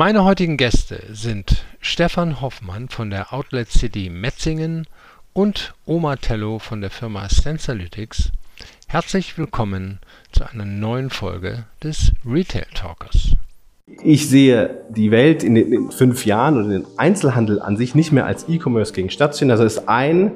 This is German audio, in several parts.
Meine heutigen Gäste sind Stefan Hoffmann von der Outlet City Metzingen und Oma Tello von der Firma Sensalytics. Herzlich willkommen zu einer neuen Folge des Retail Talkers. Ich sehe die Welt in den in fünf Jahren oder den Einzelhandel an sich nicht mehr als E-Commerce gegen stationär. Das ist ein,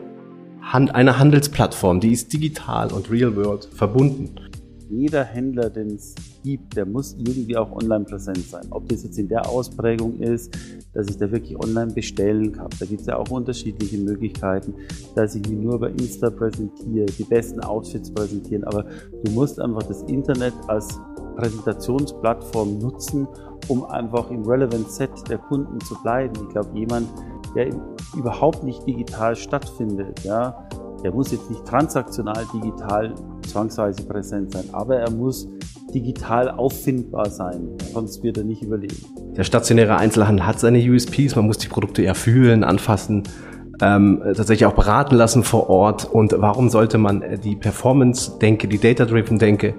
eine Handelsplattform, die ist digital und real world verbunden. Jeder Händler, den es gibt, der muss irgendwie auch online präsent sein. Ob das jetzt in der Ausprägung ist, dass ich da wirklich online bestellen kann. Da gibt es ja auch unterschiedliche Möglichkeiten, dass ich mich nur über Insta präsentiere, die besten Outfits präsentieren. Aber du musst einfach das Internet als Präsentationsplattform nutzen, um einfach im Relevant Set der Kunden zu bleiben. Ich glaube, jemand, der überhaupt nicht digital stattfindet, ja, der muss jetzt nicht transaktional digital zwangsweise präsent sein, aber er muss digital auffindbar sein, sonst wird er nicht überleben. Der stationäre Einzelhandel hat seine USPs, man muss die Produkte eher fühlen, anfassen, ähm, tatsächlich auch beraten lassen vor Ort. Und warum sollte man die Performance-Denke, die Data-Driven-Denke,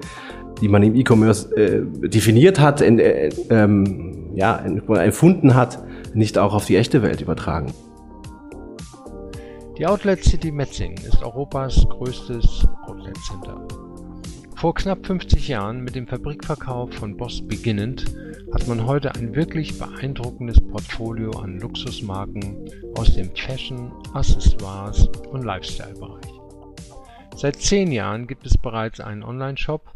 die man im E-Commerce äh, definiert hat, in, äh, ähm, ja, empfunden hat, nicht auch auf die echte Welt übertragen? Die Outlet City Metzingen ist Europas größtes Outlet Center. Vor knapp 50 Jahren mit dem Fabrikverkauf von Boss beginnend, hat man heute ein wirklich beeindruckendes Portfolio an Luxusmarken aus dem Fashion, Accessoires und Lifestyle-Bereich. Seit zehn Jahren gibt es bereits einen Online-Shop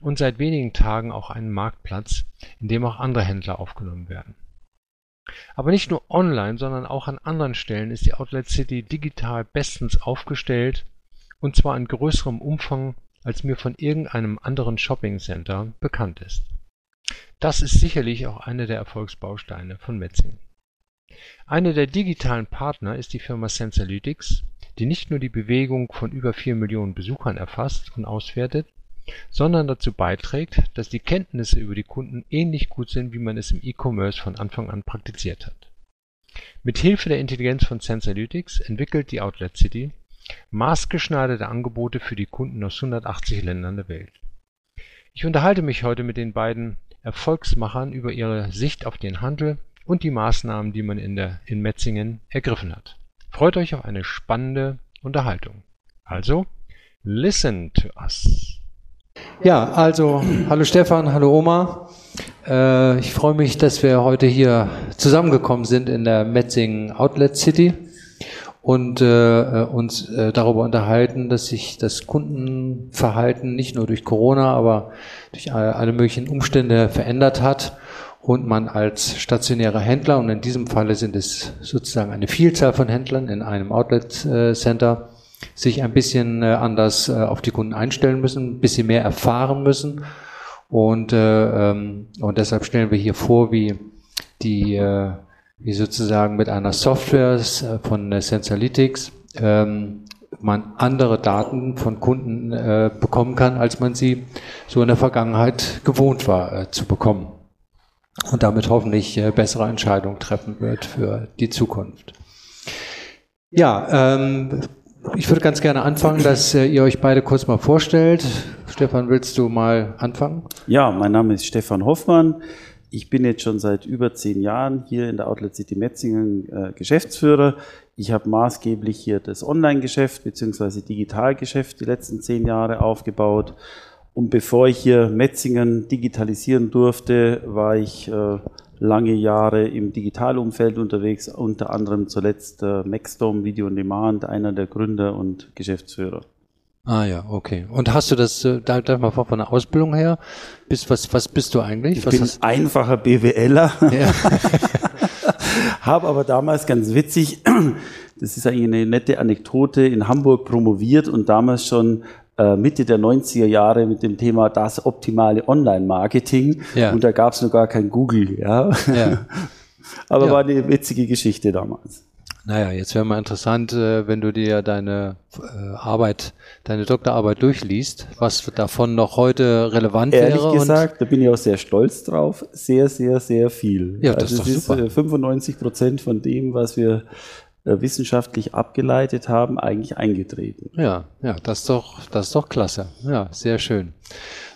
und seit wenigen Tagen auch einen Marktplatz, in dem auch andere Händler aufgenommen werden. Aber nicht nur online, sondern auch an anderen Stellen ist die Outlet City digital bestens aufgestellt und zwar in größerem Umfang als mir von irgendeinem anderen Shopping-Center bekannt ist. Das ist sicherlich auch einer der Erfolgsbausteine von Metzingen. Einer der digitalen Partner ist die Firma Sensalytics, die nicht nur die Bewegung von über vier Millionen Besuchern erfasst und auswertet, sondern dazu beiträgt, dass die Kenntnisse über die Kunden ähnlich gut sind, wie man es im E-Commerce von Anfang an praktiziert hat. Mit Hilfe der Intelligenz von Sensalytics entwickelt die Outlet City Maßgeschneiderte Angebote für die Kunden aus 180 Ländern der Welt. Ich unterhalte mich heute mit den beiden Erfolgsmachern über ihre Sicht auf den Handel und die Maßnahmen, die man in, der, in Metzingen ergriffen hat. Freut euch auf eine spannende Unterhaltung. Also, listen to us. Ja, also, hallo Stefan, hallo Oma. Äh, ich freue mich, dass wir heute hier zusammengekommen sind in der Metzingen Outlet City und äh, uns äh, darüber unterhalten, dass sich das Kundenverhalten nicht nur durch Corona, aber durch alle möglichen Umstände verändert hat und man als stationärer Händler, und in diesem Falle sind es sozusagen eine Vielzahl von Händlern in einem Outlet äh, Center, sich ein bisschen äh, anders äh, auf die Kunden einstellen müssen, ein bisschen mehr erfahren müssen. Und, äh, ähm, und deshalb stellen wir hier vor, wie die wie sozusagen mit einer Software von Sensalytics ähm, man andere Daten von Kunden äh, bekommen kann, als man sie so in der Vergangenheit gewohnt war äh, zu bekommen. Und damit hoffentlich äh, bessere Entscheidungen treffen wird für die Zukunft. Ja, ähm, ich würde ganz gerne anfangen, dass äh, ihr euch beide kurz mal vorstellt. Stefan, willst du mal anfangen? Ja, mein Name ist Stefan Hoffmann. Ich bin jetzt schon seit über zehn Jahren hier in der Outlet City Metzingen äh, Geschäftsführer. Ich habe maßgeblich hier das Online-Geschäft bzw. Digitalgeschäft die letzten zehn Jahre aufgebaut. Und bevor ich hier Metzingen digitalisieren durfte, war ich äh, lange Jahre im Digitalumfeld unterwegs, unter anderem zuletzt äh, Maxdome Video on Demand, einer der Gründer und Geschäftsführer. Ah ja, okay. Und hast du das, äh, da, mal von der Ausbildung her, bist, was, was bist du eigentlich? Ich was bin hast, einfacher BWLer, ja. habe aber damals ganz witzig, das ist eigentlich eine nette Anekdote, in Hamburg promoviert und damals schon Mitte der 90er Jahre mit dem Thema das optimale Online-Marketing ja. und da gab es noch gar kein Google. Ja. ja. aber ja. war eine witzige Geschichte damals. Naja, jetzt wäre mal interessant, äh, wenn du dir deine äh, Arbeit, deine Doktorarbeit durchliest, was davon noch heute relevant Ehrlich wäre. Ehrlich gesagt, da bin ich auch sehr stolz drauf. Sehr, sehr, sehr viel. Ja, das also ist doch super. 95 Prozent von dem, was wir äh, wissenschaftlich abgeleitet haben, eigentlich eingetreten. Ja, ja, das ist doch, das ist doch klasse. Ja, sehr schön.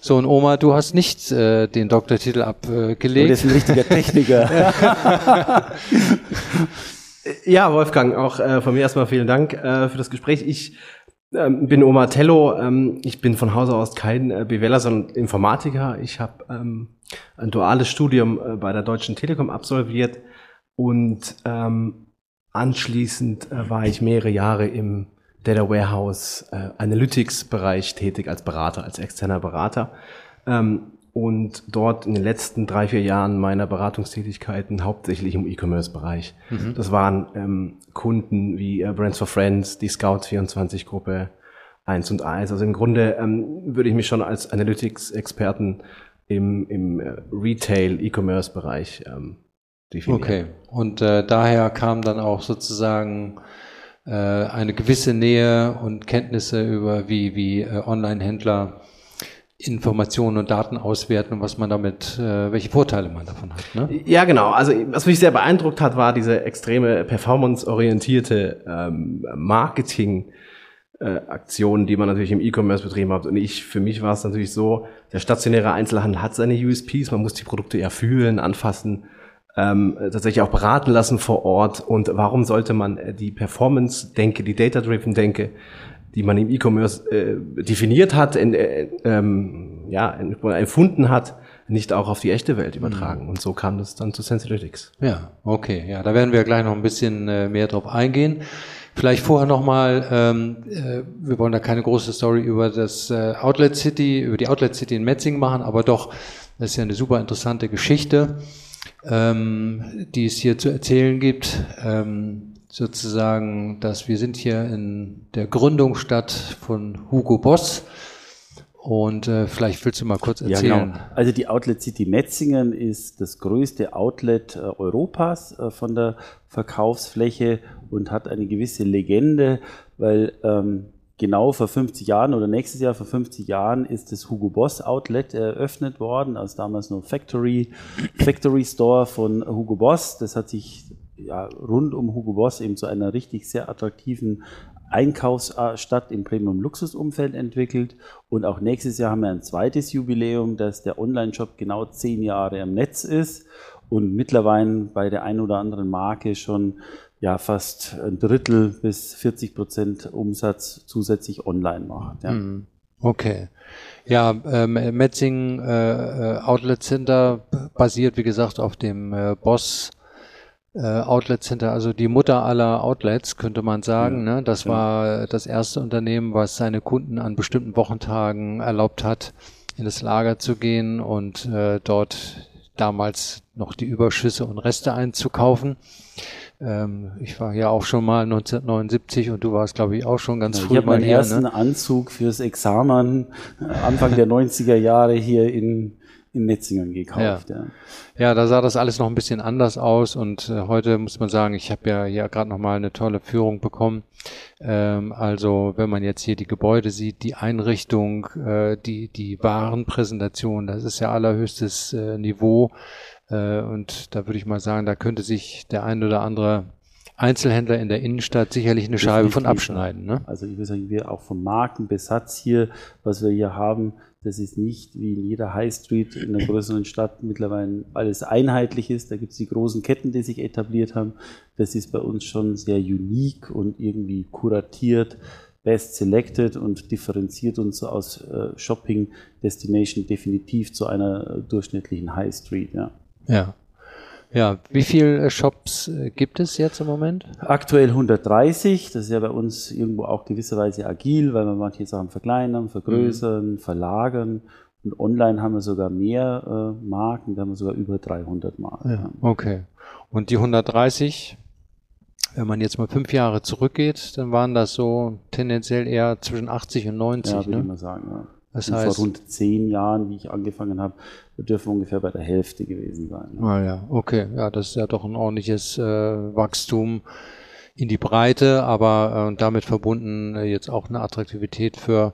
So, und Oma, du hast nicht äh, den Doktortitel abgelegt. das ist ein richtiger Techniker. ja, Wolfgang, auch äh, von mir erstmal vielen Dank äh, für das Gespräch. Ich ähm, bin Oma Tello. Ähm, ich bin von Hause aus kein äh, BWLer, sondern Informatiker. Ich habe ähm, ein duales Studium äh, bei der Deutschen Telekom absolviert und ähm, anschließend äh, war ich mehrere Jahre im Data Warehouse äh, Analytics Bereich tätig als Berater, als externer Berater. Ähm, und dort in den letzten drei, vier Jahren meiner Beratungstätigkeiten hauptsächlich im E-Commerce-Bereich. Mhm. Das waren ähm, Kunden wie äh, Brands for Friends, die Scouts24-Gruppe, 1 und 1. Also im Grunde ähm, würde ich mich schon als Analytics-Experten im, im äh, Retail-E-Commerce-Bereich ähm, definieren. Okay, und äh, daher kam dann auch sozusagen äh, eine gewisse Nähe und Kenntnisse über wie, wie äh, Online-Händler Informationen und Daten auswerten und was man damit, äh, welche Vorteile man davon hat. Ne? Ja, genau. Also was mich sehr beeindruckt hat, war diese extreme performanceorientierte ähm, Marketing. Äh, Aktionen, die man natürlich im E-Commerce betrieben hat. Und ich, für mich war es natürlich so, der stationäre Einzelhandel hat seine USPs, man muss die Produkte eher fühlen, anfassen, ähm, tatsächlich auch beraten lassen vor Ort. Und warum sollte man äh, die Performance-Denke, die Data-Driven-Denke die man im E-Commerce äh, definiert hat, in, äh, ähm, ja, empfunden hat, nicht auch auf die echte Welt übertragen. Mhm. Und so kam das dann zu Sensalytics. Ja, okay. Ja, da werden wir gleich noch ein bisschen äh, mehr drauf eingehen. Vielleicht vorher nochmal, ähm, äh, wir wollen da keine große Story über das äh, Outlet City, über die Outlet City in Metzing machen, aber doch, das ist ja eine super interessante Geschichte, ähm, die es hier zu erzählen gibt. Ähm, sozusagen, dass wir sind hier in der Gründungsstadt von Hugo Boss. Und äh, vielleicht willst du mal kurz erzählen. Ja, genau. Also die Outlet City Metzingen ist das größte Outlet äh, Europas äh, von der Verkaufsfläche und hat eine gewisse Legende, weil ähm, genau vor 50 Jahren oder nächstes Jahr vor 50 Jahren ist das Hugo Boss Outlet eröffnet worden, als damals noch Factory, Factory Store von Hugo Boss. Das hat sich ja, rund um Hugo Boss eben zu einer richtig sehr attraktiven Einkaufsstadt im Premium-Luxus-Umfeld entwickelt. Und auch nächstes Jahr haben wir ein zweites Jubiläum, dass der Online-Shop genau zehn Jahre am Netz ist und mittlerweile bei der einen oder anderen Marke schon ja, fast ein Drittel bis 40 Prozent Umsatz zusätzlich online macht. Ja. Mhm. Okay. Ja, ähm, Metzing äh, äh, Outlet Center basiert, wie gesagt, auf dem äh, Boss äh, Outlet Center, also die Mutter aller Outlets, könnte man sagen. Ja, ne? Das ja. war das erste Unternehmen, was seine Kunden an bestimmten Wochentagen erlaubt hat, in das Lager zu gehen und äh, dort damals noch die Überschüsse und Reste einzukaufen. Ähm, ich war ja auch schon mal 1979 und du warst, glaube ich, auch schon ganz ja, früh ich mal meinen hier. ersten ne? Anzug fürs Examen äh, Anfang der 90er Jahre hier in in Metzingen gekauft. Ja. ja. Ja. da sah das alles noch ein bisschen anders aus und äh, heute muss man sagen, ich habe ja hier gerade noch mal eine tolle Führung bekommen. Ähm, also wenn man jetzt hier die Gebäude sieht, die Einrichtung, äh, die die Warenpräsentation, das ist ja allerhöchstes äh, Niveau und da würde ich mal sagen, da könnte sich der ein oder andere Einzelhändler in der Innenstadt sicherlich eine Scheibe von abschneiden. Ne? Also ich würde sagen, wir auch vom Markenbesatz hier, was wir hier haben, das ist nicht wie in jeder High Street in einer größeren Stadt mittlerweile alles einheitlich ist. Da gibt es die großen Ketten, die sich etabliert haben. Das ist bei uns schon sehr unique und irgendwie kuratiert, best selected und differenziert uns so aus äh, Shopping Destination definitiv zu einer äh, durchschnittlichen High Street. Ja. Ja. Ja, wie viele äh, Shops äh, gibt es jetzt im Moment? Aktuell 130. Das ist ja bei uns irgendwo auch gewisserweise agil, weil wir manche Sachen verkleinern, vergrößern, mhm. verlagern. Und online haben wir sogar mehr äh, Marken, da haben wir sogar über 300 Marken. Ja, okay. Und die 130, wenn man jetzt mal fünf Jahre zurückgeht, dann waren das so tendenziell eher zwischen 80 und 90. Ja, würde ne? ich mal sagen. Ja. Das heißt, vor rund zehn Jahren, wie ich angefangen habe, dürfen wir ungefähr bei der Hälfte gewesen sein. Ne? Ah ja, okay. Ja, das ist ja doch ein ordentliches äh, Wachstum in die Breite, aber äh, damit verbunden äh, jetzt auch eine Attraktivität für,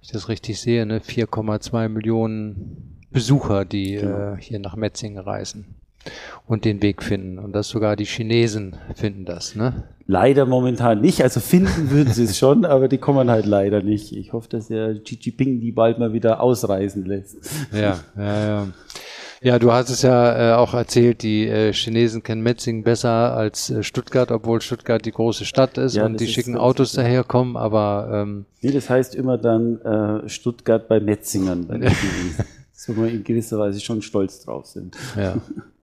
ich das richtig sehe, ne, 4,2 Millionen Besucher, die genau. äh, hier nach Metzingen reisen. Und den Weg finden. Und das sogar die Chinesen finden das, ne? Leider momentan nicht. Also finden würden sie es schon, aber die kommen halt leider nicht. Ich hoffe, dass der Xi Jinping die bald mal wieder ausreisen lässt. Ja, ja, ja. Ja, du hast es ja äh, auch erzählt, die äh, Chinesen kennen Metzingen besser als äh, Stuttgart, obwohl Stuttgart die große Stadt ist ja, und die schicken Autos daherkommen, aber ähm, Nee, das heißt immer dann äh, Stuttgart bei Metzingern, bei wo wir in gewisser Weise schon stolz drauf sind. Ja.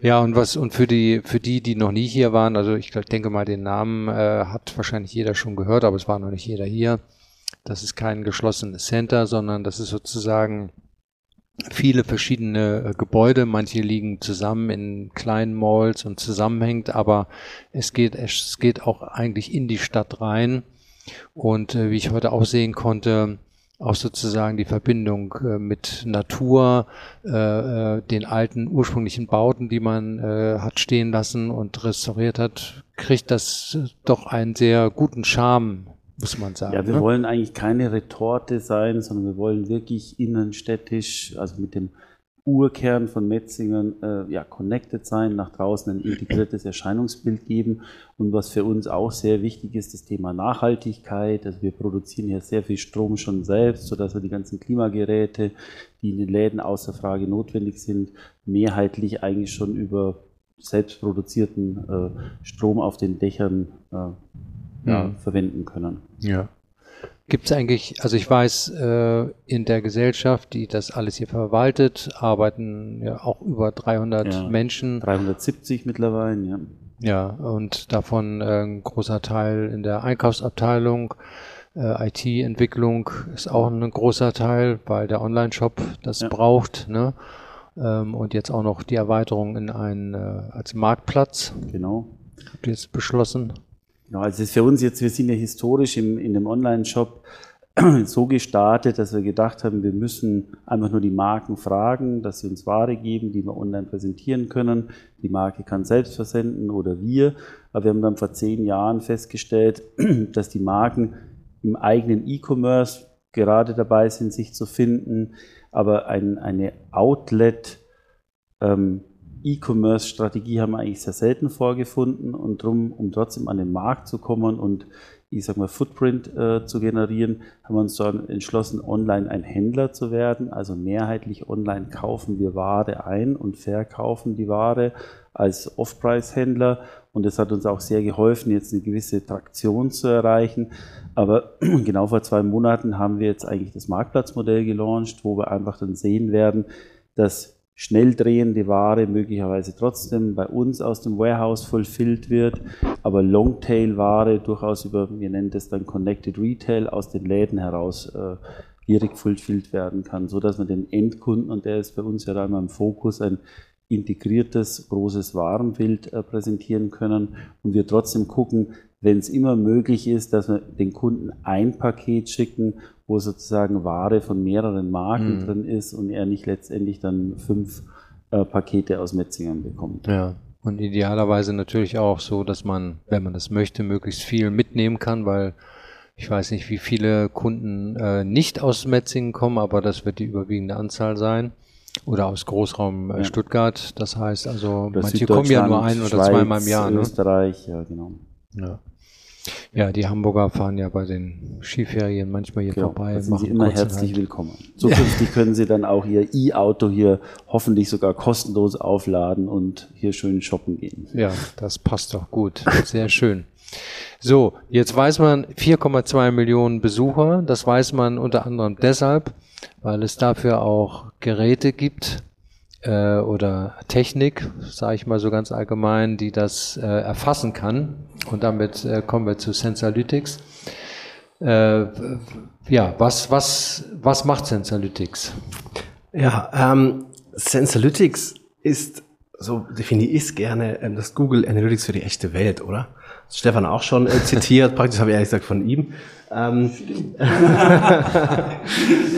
Ja, und was und für die für die, die noch nie hier waren, also ich denke mal, den Namen äh, hat wahrscheinlich jeder schon gehört, aber es war noch nicht jeder hier. Das ist kein geschlossenes Center, sondern das ist sozusagen viele verschiedene äh, Gebäude. Manche liegen zusammen in kleinen Malls und zusammenhängt, aber es geht, es geht auch eigentlich in die Stadt rein. Und äh, wie ich heute auch sehen konnte, auch sozusagen die Verbindung äh, mit Natur, äh, äh, den alten ursprünglichen Bauten, die man äh, hat stehen lassen und restauriert hat, kriegt das doch einen sehr guten Charme muss man sagen. Ja, wir ne? wollen eigentlich keine Retorte sein, sondern wir wollen wirklich innenstädtisch, also mit dem Urkern von Metzingen äh, ja, connected sein, nach draußen ein integriertes Erscheinungsbild geben. Und was für uns auch sehr wichtig ist, das Thema Nachhaltigkeit. Also wir produzieren hier sehr viel Strom schon selbst, sodass wir die ganzen Klimageräte, die in den Läden außer Frage notwendig sind, mehrheitlich eigentlich schon über selbstproduzierten äh, Strom auf den Dächern äh, ja, mhm. verwenden können. Ja. Gibt es eigentlich, also ich weiß, äh, in der Gesellschaft, die das alles hier verwaltet, arbeiten ja auch über 300 ja, Menschen. 370 mittlerweile, ja. Ja, und davon äh, ein großer Teil in der Einkaufsabteilung. Äh, IT-Entwicklung ist auch ein großer Teil, weil der Online-Shop das ja. braucht. Ne? Ähm, und jetzt auch noch die Erweiterung in einen äh, als Marktplatz. Genau. Habt ihr jetzt beschlossen? Genau, also ist für uns jetzt, wir sind ja historisch im, in dem Online-Shop so gestartet, dass wir gedacht haben, wir müssen einfach nur die Marken fragen, dass sie uns Ware geben, die wir online präsentieren können. Die Marke kann selbst versenden oder wir. Aber wir haben dann vor zehn Jahren festgestellt, dass die Marken im eigenen E-Commerce gerade dabei sind, sich zu finden, aber ein, eine Outlet ähm, E-Commerce-Strategie haben wir eigentlich sehr selten vorgefunden und darum, um trotzdem an den Markt zu kommen und ich sag mal Footprint äh, zu generieren, haben wir uns dann entschlossen, online ein Händler zu werden. Also mehrheitlich online kaufen wir Ware ein und verkaufen die Ware als Off-Price-Händler. Und das hat uns auch sehr geholfen, jetzt eine gewisse Traktion zu erreichen. Aber genau vor zwei Monaten haben wir jetzt eigentlich das Marktplatzmodell gelauncht, wo wir einfach dann sehen werden, dass schnell drehende Ware möglicherweise trotzdem bei uns aus dem Warehouse fulfilled wird, aber Longtail-Ware durchaus über, wir nennen das dann Connected Retail, aus den Läden heraus äh, direkt fulfilled werden kann, so dass man den Endkunden, und der ist bei uns ja da immer im Fokus, ein integriertes, großes Warenbild äh, präsentieren können und wir trotzdem gucken, wenn es immer möglich ist, dass wir den Kunden ein Paket schicken, wo sozusagen Ware von mehreren Marken mhm. drin ist und er nicht letztendlich dann fünf äh, Pakete aus Metzingern bekommt. Ja. Und idealerweise natürlich auch so, dass man, wenn man das möchte, möglichst viel mitnehmen kann, weil ich weiß nicht, wie viele Kunden äh, nicht aus Metzingen kommen, aber das wird die überwiegende Anzahl sein. Oder aus Großraum äh, ja. Stuttgart. Das heißt also, manche kommen ja nur ein oder zweimal im Jahr. Ne? Österreich, ja, genau. Ja. Ja, die Hamburger fahren ja bei den Skiferien manchmal hier genau, vorbei. Da sind Sie immer herzlich willkommen. Zukünftig können Sie dann auch Ihr E-Auto hier hoffentlich sogar kostenlos aufladen und hier schön shoppen gehen. Ja, das passt doch gut. Sehr schön. So, jetzt weiß man 4,2 Millionen Besucher. Das weiß man unter anderem deshalb, weil es dafür auch Geräte gibt, äh, oder Technik, sage ich mal so ganz allgemein, die das äh, erfassen kann. Und damit äh, kommen wir zu Sensalytics. Äh, ja, was, was, was macht Sensalytics? Ja, ähm, Sensalytics ist, so definiere ich es gerne, ähm, das Google Analytics für die echte Welt, oder? Stefan auch schon äh, zitiert, praktisch habe ich ehrlich gesagt von ihm. Ähm,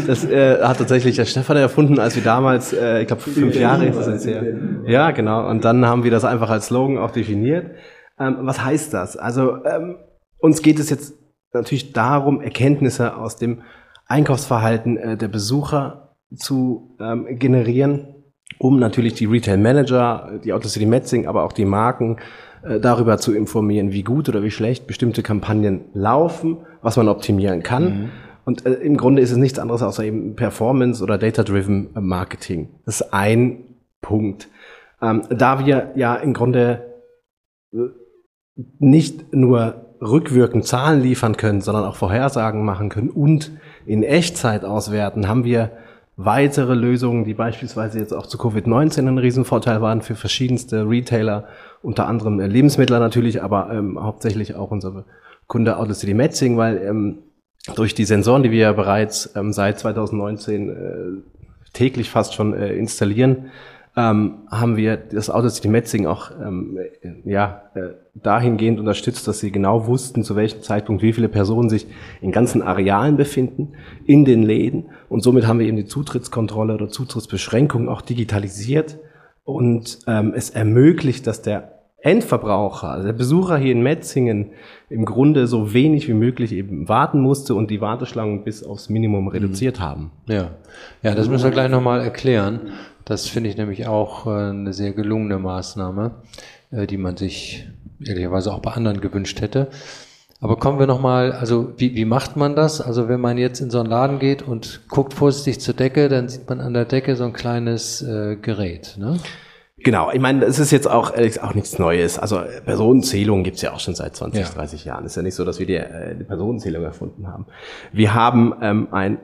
das äh, hat tatsächlich der Stefan erfunden, als wir damals, äh, ich glaube fünf Jahre ist das jetzt her. Ja, genau. Und dann haben wir das einfach als Slogan auch definiert. Ähm, was heißt das? Also ähm, uns geht es jetzt natürlich darum, Erkenntnisse aus dem Einkaufsverhalten äh, der Besucher zu ähm, generieren um natürlich die Retail Manager, die Outlet City Metzing, aber auch die Marken darüber zu informieren, wie gut oder wie schlecht bestimmte Kampagnen laufen, was man optimieren kann. Mhm. Und äh, im Grunde ist es nichts anderes außer eben Performance oder Data-Driven Marketing. Das ist ein Punkt. Ähm, da wir ja im Grunde äh, nicht nur rückwirkend Zahlen liefern können, sondern auch Vorhersagen machen können und in Echtzeit auswerten, haben wir weitere Lösungen, die beispielsweise jetzt auch zu Covid-19 ein Riesenvorteil waren für verschiedenste Retailer, unter anderem Lebensmittler natürlich, aber ähm, hauptsächlich auch unser Kunde Outlet City Metzing, weil ähm, durch die Sensoren, die wir ja bereits ähm, seit 2019 äh, täglich fast schon äh, installieren, ähm, haben wir das Auto City Metzing auch ähm, ja, äh, dahingehend unterstützt, dass sie genau wussten, zu welchem Zeitpunkt wie viele Personen sich in ganzen Arealen befinden, in den Läden. Und somit haben wir eben die Zutrittskontrolle oder Zutrittsbeschränkung auch digitalisiert. Und ähm, es ermöglicht, dass der Endverbraucher, also der Besucher hier in Metzingen im Grunde so wenig wie möglich eben warten musste und die Warteschlangen bis aufs Minimum reduziert mhm. haben. Ja, ja, das müssen wir gleich nochmal erklären. Das finde ich nämlich auch äh, eine sehr gelungene Maßnahme, äh, die man sich ehrlicherweise auch bei anderen gewünscht hätte. Aber kommen wir nochmal, also wie, wie macht man das? Also wenn man jetzt in so einen Laden geht und guckt vorsichtig zur Decke, dann sieht man an der Decke so ein kleines äh, Gerät. Ne? Genau, ich meine, es ist jetzt auch, auch nichts Neues. Also Personenzählung gibt's ja auch schon seit 20, ja. 30 Jahren. Es ist ja nicht so, dass wir die, äh, die Personenzählung erfunden haben. Wir haben ähm, ein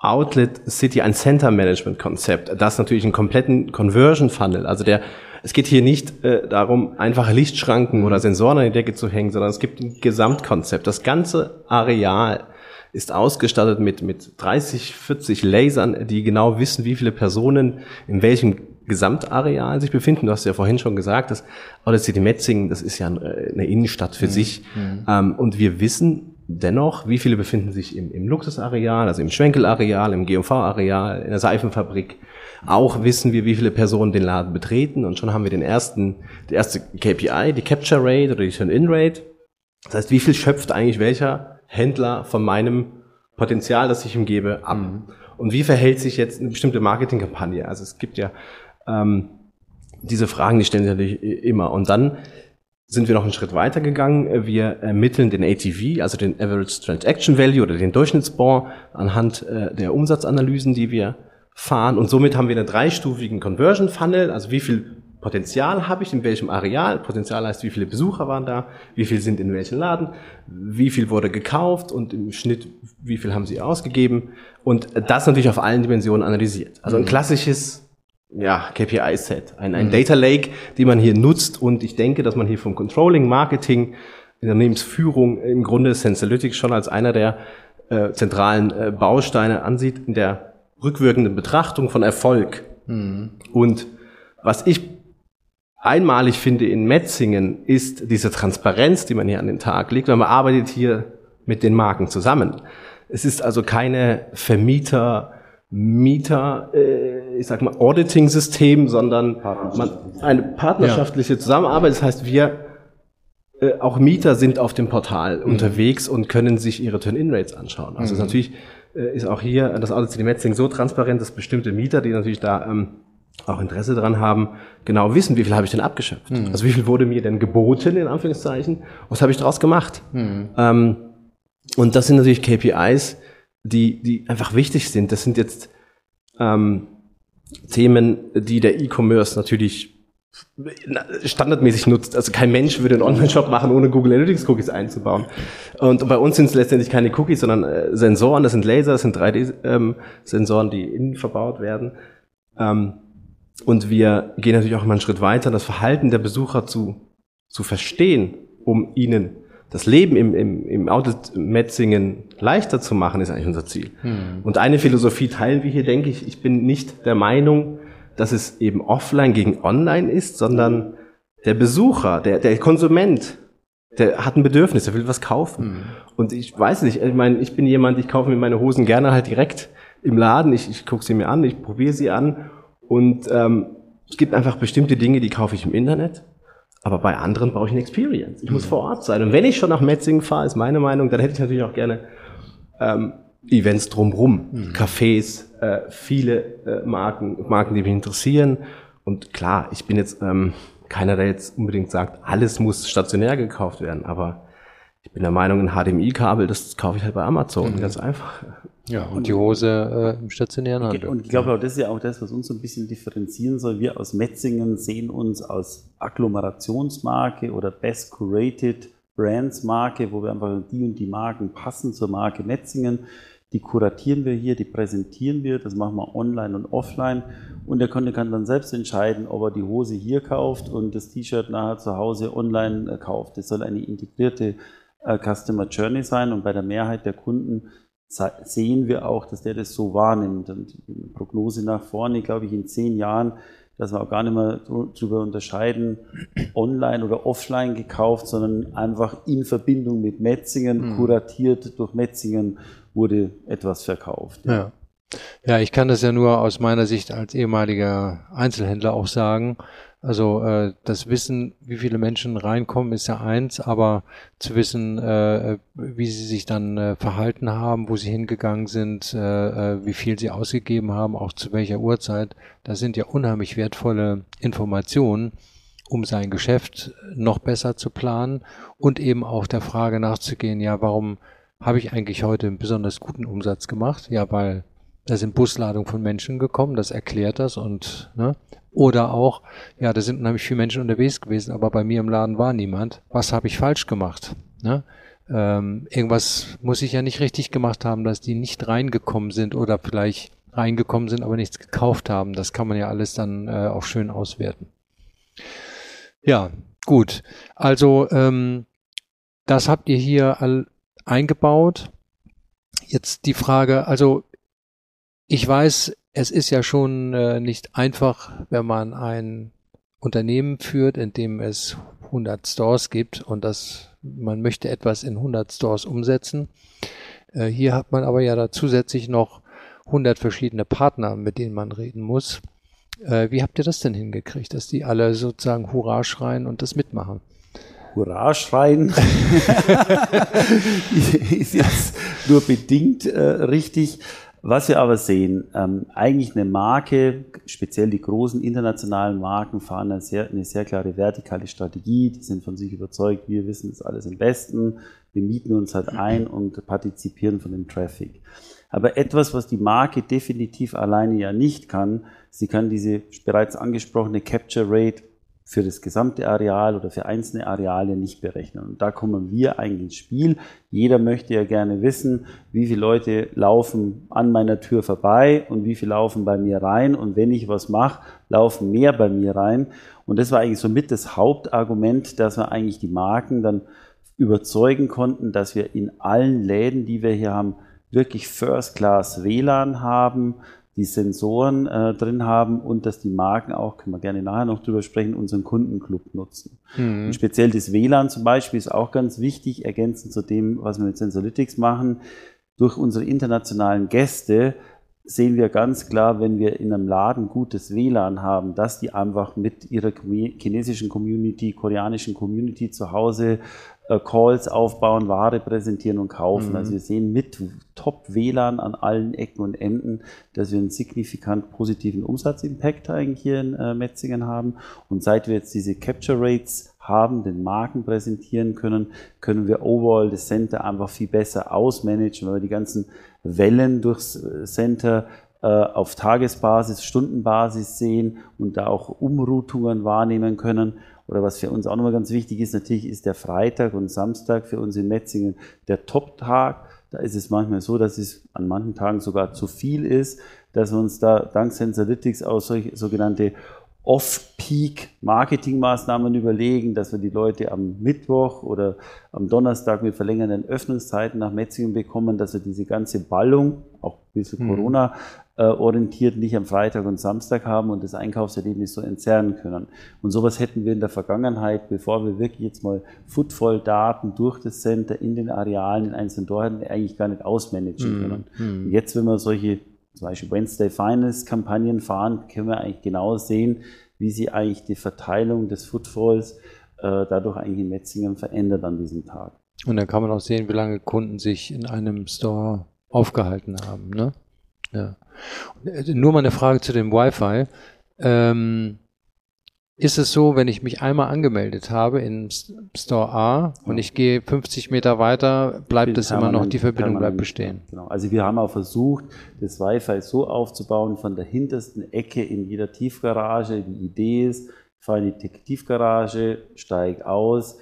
Outlet City, ein Center Management Konzept, das natürlich einen kompletten Conversion Funnel, also der es geht hier nicht äh, darum, einfache Lichtschranken oder Sensoren an die Decke zu hängen, sondern es gibt ein Gesamtkonzept. Das ganze Areal ist ausgestattet mit, mit 30, 40 Lasern, die genau wissen, wie viele Personen in welchem Gesamtareal sich befinden. Du hast ja vorhin schon gesagt, dass Outlet City Metzingen, das ist ja eine Innenstadt für mhm. sich. Mhm. Ähm, und wir wissen, Dennoch, wie viele befinden sich im, im Luxusareal, also im Schwenkelareal, im GMV-Areal, in der Seifenfabrik? Auch wissen wir, wie viele Personen den Laden betreten und schon haben wir den ersten, die erste KPI, die Capture Rate oder die Turn-In-Rate. Das heißt, wie viel schöpft eigentlich welcher Händler von meinem Potenzial, das ich ihm gebe, ab? Mhm. Und wie verhält sich jetzt eine bestimmte Marketingkampagne? Also es gibt ja ähm, diese Fragen, die stellen sich natürlich immer. Und dann sind wir noch einen Schritt weiter gegangen. Wir ermitteln den ATV, also den Average Transaction Value oder den Durchschnittsbon anhand äh, der Umsatzanalysen, die wir fahren. Und somit haben wir einen dreistufigen Conversion Funnel, also wie viel Potenzial habe ich in welchem Areal. Potenzial heißt, wie viele Besucher waren da, wie viel sind in welchem Laden, wie viel wurde gekauft und im Schnitt, wie viel haben sie ausgegeben. Und das natürlich auf allen Dimensionen analysiert. Also ein mhm. klassisches ja, KPI-Set, ein, ein mhm. Data Lake, die man hier nutzt. Und ich denke, dass man hier vom Controlling, Marketing, Unternehmensführung im Grunde Sensalytics schon als einer der äh, zentralen äh, Bausteine ansieht in der rückwirkenden Betrachtung von Erfolg. Mhm. Und was ich einmalig finde in Metzingen ist diese Transparenz, die man hier an den Tag legt, weil man arbeitet hier mit den Marken zusammen. Es ist also keine Vermieter, Mieter, äh, ich sag mal, Auditing-System, sondern man, eine partnerschaftliche ja. Zusammenarbeit. Das heißt, wir, äh, auch Mieter sind auf dem Portal mhm. unterwegs und können sich ihre Turn-In-Rates anschauen. Also mhm. natürlich äh, ist auch hier das Audit Metzing so transparent, dass bestimmte Mieter, die natürlich da ähm, auch Interesse daran haben, genau wissen, wie viel habe ich denn abgeschöpft. Mhm. Also wie viel wurde mir denn geboten, in Anführungszeichen, was habe ich daraus gemacht. Mhm. Ähm, und das sind natürlich KPIs, die, die einfach wichtig sind. Das sind jetzt ähm, Themen, die der E-Commerce natürlich standardmäßig nutzt. Also kein Mensch würde einen Online-Shop machen, ohne Google Analytics Cookies einzubauen. Und bei uns sind es letztendlich keine Cookies, sondern äh, Sensoren. Das sind Laser, das sind 3D-Sensoren, ähm, die innen verbaut werden. Ähm, und wir gehen natürlich auch immer einen Schritt weiter, das Verhalten der Besucher zu, zu verstehen, um ihnen das Leben im, im, im Outlet Metzingen leichter zu machen, ist eigentlich unser Ziel. Hm. Und eine Philosophie teilen wir hier, denke ich. Ich bin nicht der Meinung, dass es eben offline gegen online ist, sondern der Besucher, der, der Konsument, der hat ein Bedürfnis, der will was kaufen. Hm. Und ich weiß nicht, ich meine, ich bin jemand, ich kaufe mir meine Hosen gerne halt direkt im Laden. Ich, ich gucke sie mir an, ich probiere sie an. Und ähm, es gibt einfach bestimmte Dinge, die kaufe ich im Internet aber bei anderen brauche ich eine Experience. Ich muss mhm. vor Ort sein. Und wenn ich schon nach Metzingen fahre, ist meine Meinung, dann hätte ich natürlich auch gerne ähm, Events drumherum, mhm. Cafés, äh, viele äh, Marken, Marken, die mich interessieren. Und klar, ich bin jetzt ähm, keiner, der jetzt unbedingt sagt, alles muss stationär gekauft werden, aber ich bin der Meinung, ein HDMI-Kabel, das kaufe ich halt bei Amazon, mhm. ganz einfach. Ja, und, und die Hose äh, im stationären Handel. Und ich glaube das ist ja auch das, was uns so ein bisschen differenzieren soll. Wir aus Metzingen sehen uns als Agglomerationsmarke oder Best Curated Brands Marke, wo wir einfach die und die Marken passen zur Marke Metzingen. Die kuratieren wir hier, die präsentieren wir, das machen wir online und offline. Und der Kunde kann dann selbst entscheiden, ob er die Hose hier kauft und das T-Shirt nachher zu Hause online äh, kauft. Das soll eine integrierte äh, Customer Journey sein und bei der Mehrheit der Kunden sehen wir auch, dass der das so wahrnimmt. Und die Prognose nach vorne, glaube ich, in zehn Jahren, dass wir auch gar nicht mehr darüber unterscheiden, online oder offline gekauft, sondern einfach in Verbindung mit Metzingen, mhm. kuratiert durch Metzingen wurde etwas verkauft. Ja. ja. Ja, ich kann das ja nur aus meiner Sicht als ehemaliger Einzelhändler auch sagen. Also äh, das Wissen, wie viele Menschen reinkommen, ist ja eins, aber zu wissen, äh, wie sie sich dann äh, verhalten haben, wo sie hingegangen sind, äh, äh, wie viel sie ausgegeben haben, auch zu welcher Uhrzeit, das sind ja unheimlich wertvolle Informationen, um sein Geschäft noch besser zu planen und eben auch der Frage nachzugehen, ja, warum habe ich eigentlich heute einen besonders guten Umsatz gemacht? Ja, weil da sind Busladungen von Menschen gekommen, das erklärt das und ne? Oder auch, ja, da sind nämlich viele Menschen unterwegs gewesen, aber bei mir im Laden war niemand. Was habe ich falsch gemacht? Ne? Ähm, irgendwas muss ich ja nicht richtig gemacht haben, dass die nicht reingekommen sind oder vielleicht reingekommen sind, aber nichts gekauft haben. Das kann man ja alles dann äh, auch schön auswerten. Ja, gut. Also ähm, das habt ihr hier all eingebaut. Jetzt die Frage, also ich weiß, es ist ja schon äh, nicht einfach, wenn man ein Unternehmen führt, in dem es 100 Stores gibt und das, man möchte etwas in 100 Stores umsetzen. Äh, hier hat man aber ja da zusätzlich noch 100 verschiedene Partner, mit denen man reden muss. Äh, wie habt ihr das denn hingekriegt, dass die alle sozusagen Hurra schreien und das mitmachen? Hurra schreien ist jetzt nur bedingt äh, richtig. Was wir aber sehen, ähm, eigentlich eine Marke, speziell die großen internationalen Marken, fahren eine sehr, eine sehr klare vertikale Strategie. Die sind von sich überzeugt, wir wissen es alles am besten. Wir mieten uns halt ein und partizipieren von dem Traffic. Aber etwas, was die Marke definitiv alleine ja nicht kann, sie kann diese bereits angesprochene Capture Rate für das gesamte Areal oder für einzelne Areale nicht berechnen. Und da kommen wir eigentlich ins Spiel. Jeder möchte ja gerne wissen, wie viele Leute laufen an meiner Tür vorbei und wie viele laufen bei mir rein. Und wenn ich was mache, laufen mehr bei mir rein. Und das war eigentlich somit das Hauptargument, dass wir eigentlich die Marken dann überzeugen konnten, dass wir in allen Läden, die wir hier haben, wirklich First Class WLAN haben, die Sensoren äh, drin haben und dass die Marken auch, können wir gerne nachher noch drüber sprechen, unseren Kundenclub nutzen. Mhm. Und speziell das WLAN zum Beispiel ist auch ganz wichtig, ergänzend zu dem, was wir mit Sensolytics machen. Durch unsere internationalen Gäste sehen wir ganz klar, wenn wir in einem Laden gutes WLAN haben, dass die einfach mit ihrer chinesischen Community, koreanischen Community zu Hause Calls aufbauen, Ware präsentieren und kaufen. Mhm. Also wir sehen mit Top-WLAN an allen Ecken und Enden, dass wir einen signifikant positiven Umsatzimpact eigentlich hier in äh, Metzingen haben. Und seit wir jetzt diese Capture Rates haben, den Marken präsentieren können, können wir overall das Center einfach viel besser ausmanagen, weil wir die ganzen Wellen durchs äh, Center äh, auf Tagesbasis, Stundenbasis sehen und da auch Umroutungen wahrnehmen können. Oder was für uns auch nochmal ganz wichtig ist, natürlich ist der Freitag und Samstag für uns in Metzingen der Top-Tag. Da ist es manchmal so, dass es an manchen Tagen sogar zu viel ist, dass wir uns da dank Sensalytics auch solche sogenannte Off-Peak-Marketing-Maßnahmen überlegen, dass wir die Leute am Mittwoch oder am Donnerstag mit verlängernden Öffnungszeiten nach Metzingen bekommen, dass wir diese ganze Ballung, auch ein bisschen mhm. Corona orientiert, nicht am Freitag und Samstag haben und das Einkaufserlebnis so entzerren können. Und sowas hätten wir in der Vergangenheit, bevor wir wirklich jetzt mal Footfall-Daten durch das Center in den Arealen in einzelnen Dorten eigentlich gar nicht ausmanagen mhm. können. Mhm. Jetzt, wenn wir solche zum Beispiel Wednesday Finest Kampagnen fahren, können wir eigentlich genau sehen, wie sie eigentlich die Verteilung des Footfalls äh, dadurch eigentlich in Metzingen verändert an diesem Tag. Und dann kann man auch sehen, wie lange Kunden sich in einem Store aufgehalten haben. Ne? Ja. Nur mal eine Frage zu dem Wi-Fi. Ähm, ist es so, wenn ich mich einmal angemeldet habe in Store A und ich gehe 50 Meter weiter, bleibt es immer noch, die Verbindung bleibt bestehen. Genau. Also wir haben auch versucht, das Wi-Fi so aufzubauen, von der hintersten Ecke in jeder Tiefgarage. Die Idee ist, ich fahre in die Tiefgarage, steige aus,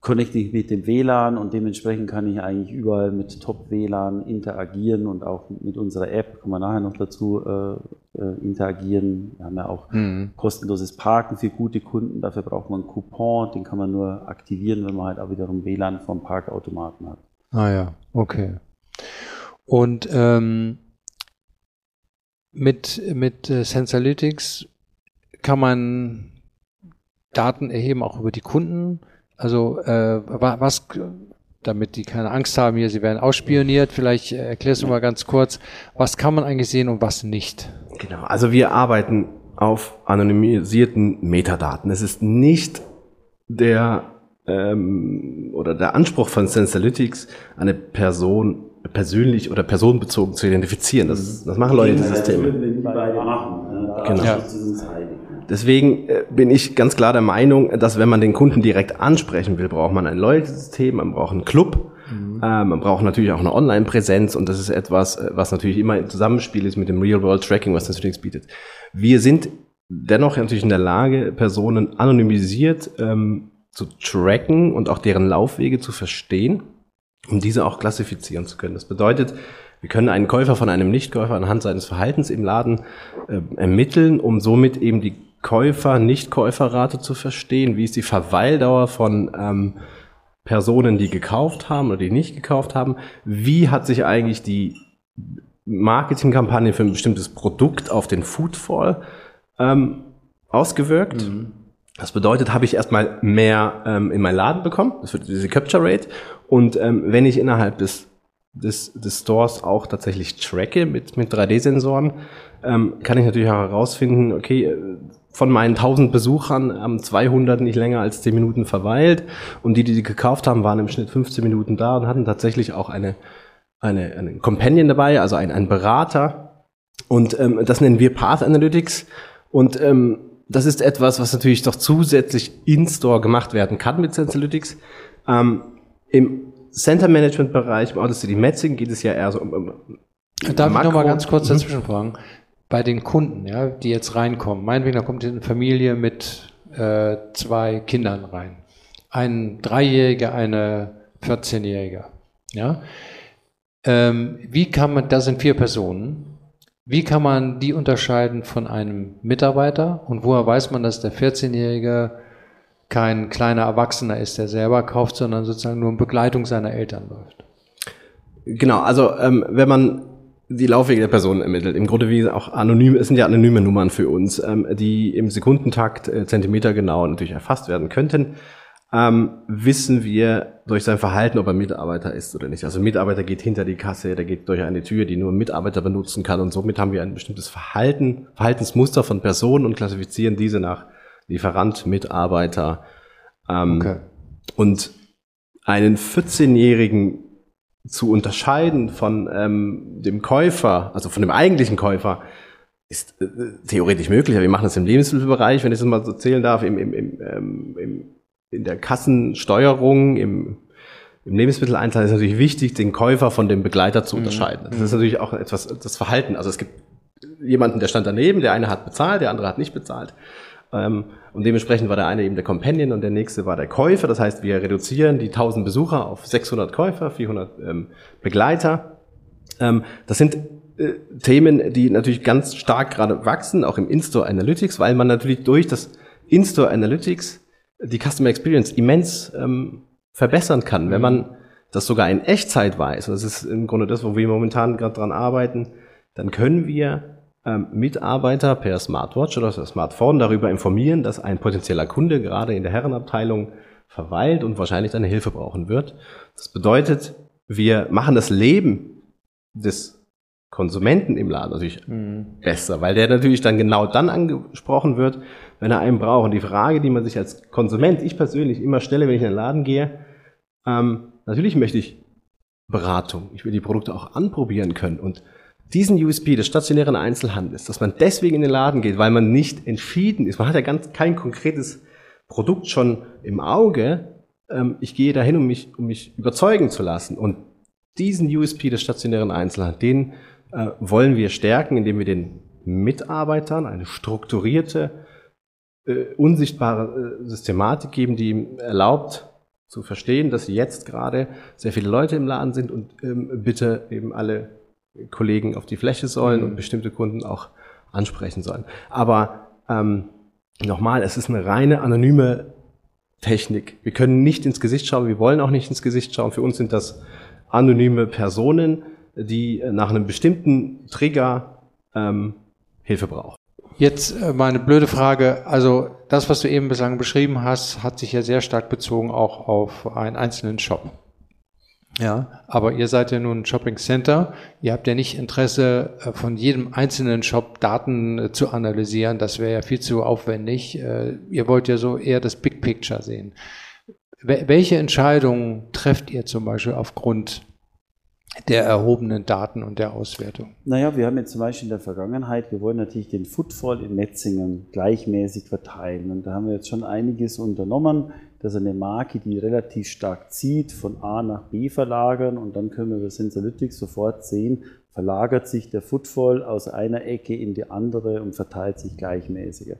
connecte ich mit dem WLAN und dementsprechend kann ich eigentlich überall mit Top-WLAN interagieren und auch mit unserer App, kommen wir nachher noch dazu, äh, äh, interagieren. Wir haben ja auch mhm. kostenloses Parken für gute Kunden, dafür braucht man einen Coupon, den kann man nur aktivieren, wenn man halt auch wiederum WLAN vom Parkautomaten hat. Ah ja, okay. Und ähm, mit, mit äh, Sensalytics kann man Daten erheben, auch über die Kunden, also äh, was, damit die keine Angst haben hier, sie werden ausspioniert, vielleicht äh, erklärst du mal ganz kurz, was kann man eigentlich sehen und was nicht? Genau, also wir arbeiten auf anonymisierten Metadaten. Es ist nicht der ähm, oder der Anspruch von Sensalytics, eine Person persönlich oder personenbezogen zu identifizieren. Das, das machen Leute in Systeme. Das würden wir nie beide machen. Genau. Ja. Deswegen äh, bin ich ganz klar der Meinung, dass wenn man den Kunden direkt ansprechen will, braucht man ein Loyalty-System, man braucht einen Club, mhm. äh, man braucht natürlich auch eine Online-Präsenz und das ist etwas, äh, was natürlich immer im Zusammenspiel ist mit dem Real-World-Tracking, was Netflix bietet. Wir sind dennoch natürlich in der Lage, Personen anonymisiert ähm, zu tracken und auch deren Laufwege zu verstehen, um diese auch klassifizieren zu können. Das bedeutet, wir können einen Käufer von einem Nichtkäufer anhand seines Verhaltens im Laden äh, ermitteln, um somit eben die Käufer-Nicht-Käuferrate zu verstehen? Wie ist die Verweildauer von ähm, Personen, die gekauft haben oder die nicht gekauft haben? Wie hat sich eigentlich die Marketingkampagne für ein bestimmtes Produkt auf den Foodfall ähm, ausgewirkt? Mhm. Das bedeutet, habe ich erstmal mehr ähm, in meinen Laden bekommen, das wird diese Capture Rate. Und ähm, wenn ich innerhalb des, des, des Stores auch tatsächlich tracke mit, mit 3D-Sensoren, ähm, kann ich natürlich auch herausfinden, okay, äh, von meinen 1000 Besuchern haben 200 nicht länger als 10 Minuten verweilt und die, die sie gekauft haben, waren im Schnitt 15 Minuten da und hatten tatsächlich auch eine, eine, einen Companion dabei, also ein, ein Berater. Und ähm, das nennen wir Path Analytics. Und ähm, das ist etwas, was natürlich doch zusätzlich in-store gemacht werden kann mit Sensalytics. Ähm, Im Center Management Bereich, im Auto City Metzing geht es ja eher so um, um Darf Makro ich noch mal ganz kurz dazwischen fragen? Bei den Kunden, ja, die jetzt reinkommen. Meinetwegen, da kommt eine Familie mit äh, zwei Kindern rein. Ein Dreijähriger, eine 14-Jährige. Ja? Ähm, wie kann man, das sind vier Personen, wie kann man die unterscheiden von einem Mitarbeiter und woher weiß man, dass der 14-Jährige kein kleiner Erwachsener ist, der selber kauft, sondern sozusagen nur in Begleitung seiner Eltern läuft? Genau, also ähm, wenn man die Laufwege der Person ermittelt. Im Grunde wie auch anonym, es sind ja anonyme Nummern für uns, ähm, die im Sekundentakt äh, Zentimeter genau natürlich erfasst werden könnten. Ähm, wissen wir durch sein Verhalten, ob er Mitarbeiter ist oder nicht. Also Mitarbeiter geht hinter die Kasse, der geht durch eine Tür, die nur ein Mitarbeiter benutzen kann und somit haben wir ein bestimmtes Verhalten, Verhaltensmuster von Personen und klassifizieren diese nach Lieferant, Mitarbeiter. Ähm, okay. Und einen 14-jährigen zu unterscheiden von ähm, dem Käufer, also von dem eigentlichen Käufer, ist äh, theoretisch möglich. Aber wir machen das im Lebensmittelbereich, wenn ich das mal so zählen darf, im, im, im, ähm, im, in der Kassensteuerung, im, im Lebensmitteleinzelhandel ist natürlich wichtig, den Käufer von dem Begleiter zu mhm. unterscheiden. Das ist natürlich auch etwas das Verhalten. Also es gibt jemanden, der stand daneben, der eine hat bezahlt, der andere hat nicht bezahlt. Ähm, und dementsprechend war der eine eben der Companion und der nächste war der Käufer. Das heißt, wir reduzieren die 1000 Besucher auf 600 Käufer, 400 ähm, Begleiter. Ähm, das sind äh, Themen, die natürlich ganz stark gerade wachsen, auch im In-Store Analytics, weil man natürlich durch das In-Store Analytics die Customer Experience immens ähm, verbessern kann, wenn man das sogar in Echtzeit weiß. Und das ist im Grunde das, wo wir momentan gerade dran arbeiten. Dann können wir Mitarbeiter per Smartwatch oder Smartphone darüber informieren, dass ein potenzieller Kunde gerade in der Herrenabteilung verweilt und wahrscheinlich seine Hilfe brauchen wird. Das bedeutet, wir machen das Leben des Konsumenten im Laden natürlich mhm. besser, weil der natürlich dann genau dann angesprochen wird, wenn er einen braucht. Und die Frage, die man sich als Konsument, ich persönlich immer stelle, wenn ich in den Laden gehe, ähm, natürlich möchte ich Beratung. Ich will die Produkte auch anprobieren können. Und diesen USP des stationären Einzelhandels, dass man deswegen in den Laden geht, weil man nicht entschieden ist, man hat ja ganz kein konkretes Produkt schon im Auge, ähm, ich gehe dahin, um mich, um mich überzeugen zu lassen. Und diesen USP des stationären Einzelhandels, den äh, wollen wir stärken, indem wir den Mitarbeitern eine strukturierte, äh, unsichtbare äh, Systematik geben, die ihm erlaubt zu verstehen, dass jetzt gerade sehr viele Leute im Laden sind und ähm, bitte eben alle Kollegen auf die Fläche sollen und mhm. bestimmte Kunden auch ansprechen sollen. Aber ähm, nochmal, es ist eine reine anonyme Technik. Wir können nicht ins Gesicht schauen, wir wollen auch nicht ins Gesicht schauen. Für uns sind das anonyme Personen, die nach einem bestimmten Trigger ähm, Hilfe brauchen. Jetzt äh, meine blöde Frage. Also das, was du eben bislang beschrieben hast, hat sich ja sehr stark bezogen auch auf einen einzelnen Shop. Ja, aber ihr seid ja nun ein Shopping Center. Ihr habt ja nicht Interesse, äh, von jedem einzelnen Shop Daten äh, zu analysieren. Das wäre ja viel zu aufwendig. Äh, ihr wollt ja so eher das Big Picture sehen. Welche Entscheidungen trefft ihr zum Beispiel aufgrund der erhobenen Daten und der Auswertung? Naja, wir haben jetzt zum Beispiel in der Vergangenheit, wir wollen natürlich den Footfall in Metzingen gleichmäßig verteilen. Und da haben wir jetzt schon einiges unternommen dass eine Marke, die relativ stark zieht, von A nach B verlagern und dann können wir über Sensalytics sofort sehen, verlagert sich der Footfall aus einer Ecke in die andere und verteilt sich gleichmäßiger.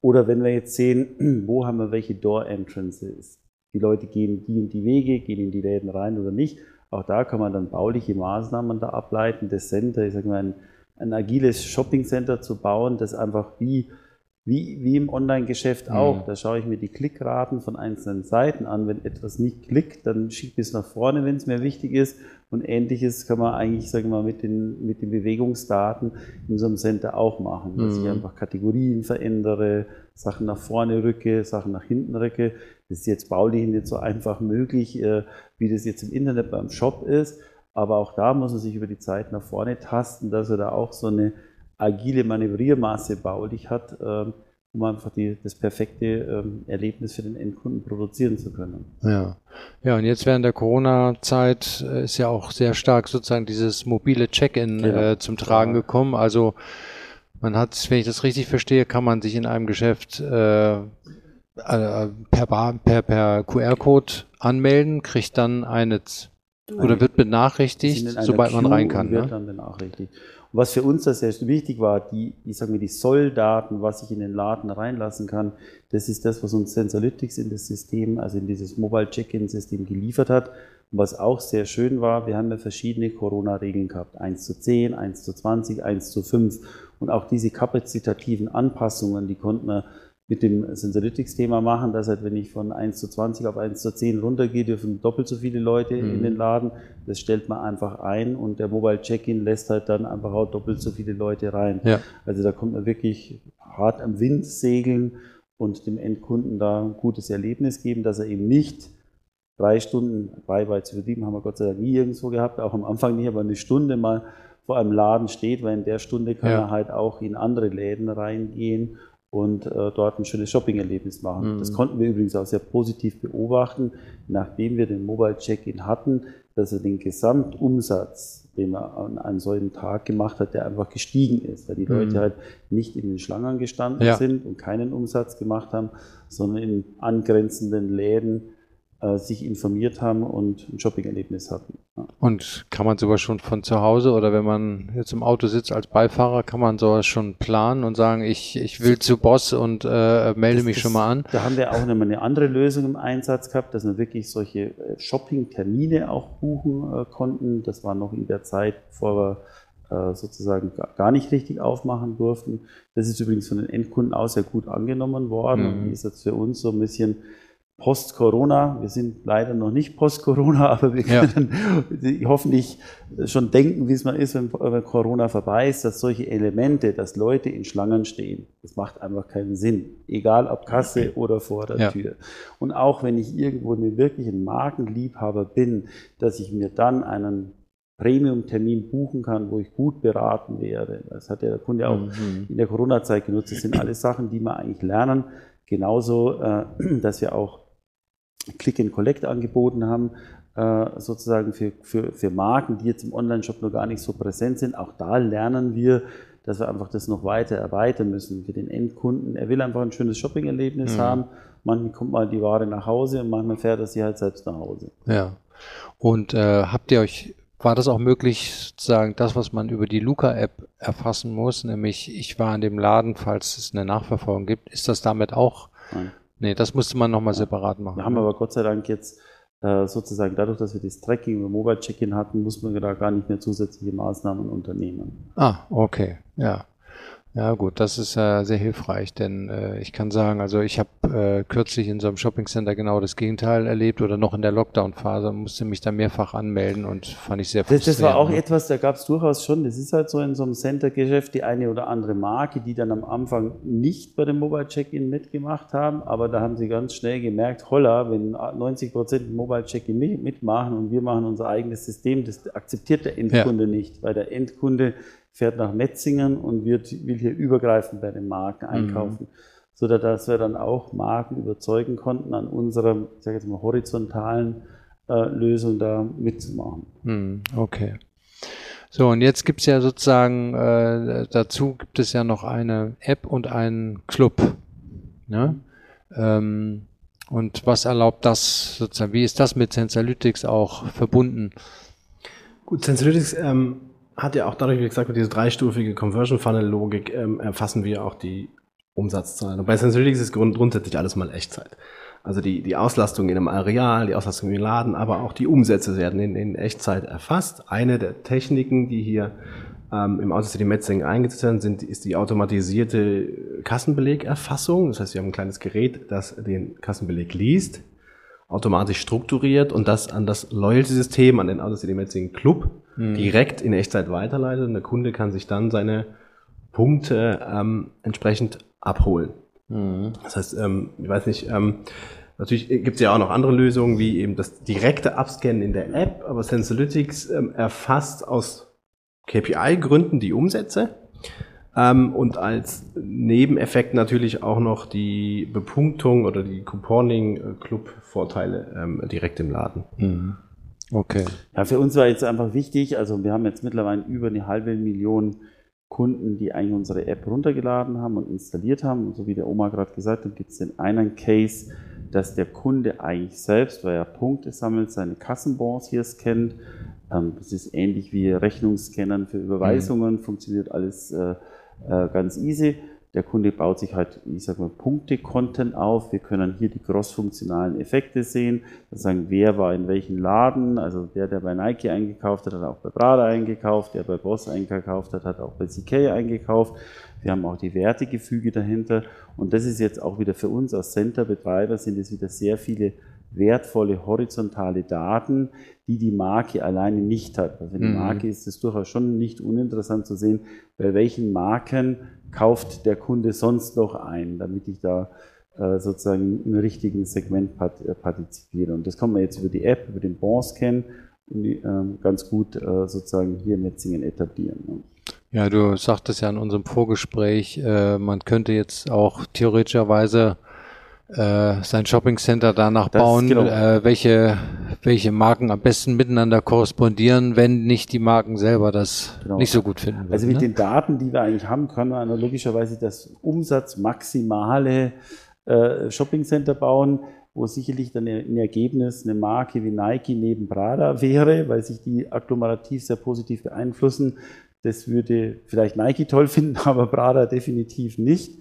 Oder wenn wir jetzt sehen, wo haben wir welche Door Entrances? Die Leute gehen die und die Wege, gehen in die Läden rein oder nicht. Auch da kann man dann bauliche Maßnahmen da ableiten. Das Center, ich sage mal, ein, ein agiles Shopping Center zu bauen, das einfach wie wie, wie im Online-Geschäft auch. Mhm. Da schaue ich mir die Klickraten von einzelnen Seiten an. Wenn etwas nicht klickt, dann schiebe ich es nach vorne, wenn es mir wichtig ist. Und ähnliches kann man eigentlich, sagen wir mal, mit den, mit den Bewegungsdaten in so einem Center auch machen. Dass mhm. ich einfach Kategorien verändere, Sachen nach vorne rücke, Sachen nach hinten rücke. Das ist jetzt baulich nicht so einfach möglich, äh, wie das jetzt im Internet beim Shop ist. Aber auch da muss man sich über die Zeit nach vorne tasten, dass er da auch so eine agile Manövriermaße baulich hat, ähm, um einfach die, das perfekte ähm, Erlebnis für den Endkunden produzieren zu können. Ja, ja und jetzt während der Corona-Zeit äh, ist ja auch sehr stark sozusagen dieses mobile Check-in genau. äh, zum Tragen ja. gekommen. Also man hat, wenn ich das richtig verstehe, kann man sich in einem Geschäft äh, äh per, per, per QR-Code anmelden, kriegt dann eine oder wird benachrichtigt, sobald man rein kann. Wird ne? dann benachrichtigt was für uns das sehr wichtig war, die, ich sage mal, die Solldaten, was ich in den Laden reinlassen kann, das ist das, was uns Sensalytics in das System, also in dieses Mobile Check-in-System geliefert hat. Und was auch sehr schön war, wir haben ja verschiedene Corona-Regeln gehabt. 1 zu 10, 1 zu 20, 1 zu 5. Und auch diese kapazitativen Anpassungen, die konnten wir mit dem Sensalytics-Thema machen, dass halt, wenn ich von 1 zu 20 auf 1 zu 10 runtergehe, dürfen doppelt so viele Leute mhm. in den Laden. Das stellt man einfach ein und der Mobile Check-in lässt halt dann einfach auch doppelt so viele Leute rein. Ja. Also da kommt man wirklich hart am Wind segeln und dem Endkunden da ein gutes Erlebnis geben, dass er eben nicht drei Stunden, weit zu verdienen, haben wir Gott sei Dank nie irgendwo gehabt, auch am Anfang nicht, aber eine Stunde mal vor einem Laden steht, weil in der Stunde kann ja. er halt auch in andere Läden reingehen und äh, dort ein schönes Shopping-Erlebnis machen. Mhm. Das konnten wir übrigens auch sehr positiv beobachten, nachdem wir den Mobile Check-in hatten, dass er den Gesamtumsatz, den er an einem solchen Tag gemacht hat, der einfach gestiegen ist, weil die mhm. Leute halt nicht in den Schlangen gestanden ja. sind und keinen Umsatz gemacht haben, sondern in angrenzenden Läden sich informiert haben und ein Shopping-Erlebnis hatten. Ja. Und kann man sowas schon von zu Hause oder wenn man jetzt im Auto sitzt als Beifahrer, kann man sowas schon planen und sagen, ich, ich will zu Boss und äh, melde das, mich das, schon mal an? Da haben wir auch nochmal eine andere Lösung im Einsatz gehabt, dass wir wirklich solche äh, Shopping-Termine auch buchen äh, konnten. Das war noch in der Zeit, bevor wir äh, sozusagen gar nicht richtig aufmachen durften. Das ist übrigens von den Endkunden auch sehr gut angenommen worden mhm. und ist jetzt für uns so ein bisschen Post-Corona. Wir sind leider noch nicht Post-Corona, aber wir können ja. hoffentlich schon denken, wie es mal ist, wenn, Corona vorbei ist, dass solche Elemente, dass Leute in Schlangen stehen, das macht einfach keinen Sinn. Egal ob Kasse oder vor der ja. Tür. Und auch wenn ich irgendwo einen wirklichen Markenliebhaber bin, dass ich mir dann einen Premium-Termin buchen kann, wo ich gut beraten werde. Das hat ja der Kunde auch mhm. in der Corona-Zeit genutzt. Das sind alles Sachen, die wir eigentlich lernen. Genauso, äh, dass wir auch Click and Collect angeboten haben, äh, sozusagen für, für, für Marken, die jetzt im Online-Shop noch gar nicht so präsent sind. Auch da lernen wir, dass wir einfach das noch weiter erweitern müssen für den Endkunden. Er will einfach ein schönes Shopping-Erlebnis mhm. haben. Manchmal kommt mal die Ware nach Hause und manchmal fährt er sie halt selbst nach Hause. Ja. Und äh, habt ihr euch, war das auch möglich, sozusagen das, was man über die Luca-App erfassen muss, nämlich ich war in dem Laden, falls es eine Nachverfolgung gibt, ist das damit auch? Nein. Nee, das musste man nochmal separat machen. Wir haben aber Gott sei Dank jetzt äh, sozusagen dadurch, dass wir das Tracking über Mobile Check-in hatten, muss man da gar nicht mehr zusätzliche Maßnahmen unternehmen. Ah, okay, ja. Ja gut, das ist äh, sehr hilfreich, denn äh, ich kann sagen, also ich habe äh, kürzlich in so einem Shoppingcenter genau das Gegenteil erlebt oder noch in der Lockdown-Phase musste mich da mehrfach anmelden und fand ich sehr frustrierend. Das, das war auch ne? etwas, da gab es durchaus schon, das ist halt so in so einem Center-Geschäft die eine oder andere Marke, die dann am Anfang nicht bei dem Mobile Check-in mitgemacht haben, aber da haben sie ganz schnell gemerkt, holla, wenn 90 Prozent Mobile Check-in mitmachen und wir machen unser eigenes System, das akzeptiert der Endkunde ja. nicht, weil der Endkunde fährt nach Metzingen und wird, will hier übergreifend bei den Marken mhm. einkaufen. Mhm. So dass wir dann auch Marken überzeugen konnten, an unserer, ich sage jetzt mal, horizontalen äh, Lösung da mitzumachen. Mhm. Okay. So, und jetzt gibt es ja sozusagen, äh, dazu gibt es ja noch eine App und einen Club. Ne? Ähm, und was erlaubt das sozusagen? Wie ist das mit Sensalytics auch verbunden? Gut, Sensalytics ähm, hat ja auch dadurch, wie gesagt, mit dieser dreistufige Conversion Funnel Logik ähm, erfassen wir auch die Umsatzzahlen. Und bei Sensorytics ist grund grundsätzlich alles mal Echtzeit. Also die, die Auslastung in einem Areal, die Auslastung im Laden, aber auch die Umsätze werden in, in Echtzeit erfasst. Eine der Techniken, die hier ähm, im Auto City Metzing eingesetzt werden, sind, ist die automatisierte Kassenbelegerfassung. Das heißt, wir haben ein kleines Gerät, das den Kassenbeleg liest, automatisch strukturiert und das an das Loyalty-System, an den Auto City Metzing Club mhm. direkt in Echtzeit weiterleitet und der Kunde kann sich dann seine Punkte ähm, entsprechend abholen. Mhm. Das heißt, ähm, ich weiß nicht, ähm, natürlich gibt es ja auch noch andere Lösungen, wie eben das direkte Abscannen in der App, aber Sensalytics ähm, erfasst aus KPI-Gründen die Umsätze ähm, und als Nebeneffekt natürlich auch noch die Bepunktung oder die Couponing-Club-Vorteile ähm, direkt im Laden. Mhm. Okay. Ja, für uns war jetzt einfach wichtig, also wir haben jetzt mittlerweile über eine halbe Million Kunden, die eigentlich unsere App runtergeladen haben und installiert haben. Und so wie der Oma gerade gesagt hat, gibt es den einen Case, dass der Kunde eigentlich selbst, weil er Punkte sammelt, seine Kassenbons hier scannt. Ähm, das ist ähnlich wie Rechnungsscannern für Überweisungen, mhm. funktioniert alles äh, äh, ganz easy. Der Kunde baut sich halt, ich sag mal, Punkte-Content auf. Wir können hier die cross-funktionalen Effekte sehen. Das sagen, wer war in welchem Laden. Also der, der bei Nike eingekauft hat, hat auch bei Prada eingekauft. Der bei Boss eingekauft hat, hat auch bei CK eingekauft. Wir haben auch die Wertegefüge dahinter. Und das ist jetzt auch wieder für uns als Center-Betreiber sind es wieder sehr viele wertvolle horizontale Daten, die die Marke alleine nicht hat. Also für die mhm. Marke ist es durchaus schon nicht uninteressant zu sehen, bei welchen Marken kauft der Kunde sonst noch ein, damit ich da äh, sozusagen im richtigen Segment äh, partizipiere. Und das kann man jetzt über die App, über den Bon-Scan ähm, ganz gut äh, sozusagen hier in Metzingen etablieren. Ja, du sagtest ja in unserem Vorgespräch, man könnte jetzt auch theoretischerweise äh, sein Shoppingcenter danach das, bauen, genau. äh, welche, welche Marken am besten miteinander korrespondieren, wenn nicht die Marken selber das genau. nicht so gut finden. Würden, also mit ne? den Daten, die wir eigentlich haben, können wir analogischerweise das umsatzmaximale äh, Shoppingcenter bauen, wo sicherlich dann ein Ergebnis eine Marke wie Nike neben Prada wäre, weil sich die agglomerativ sehr positiv beeinflussen. Das würde vielleicht Nike toll finden, aber Prada definitiv nicht.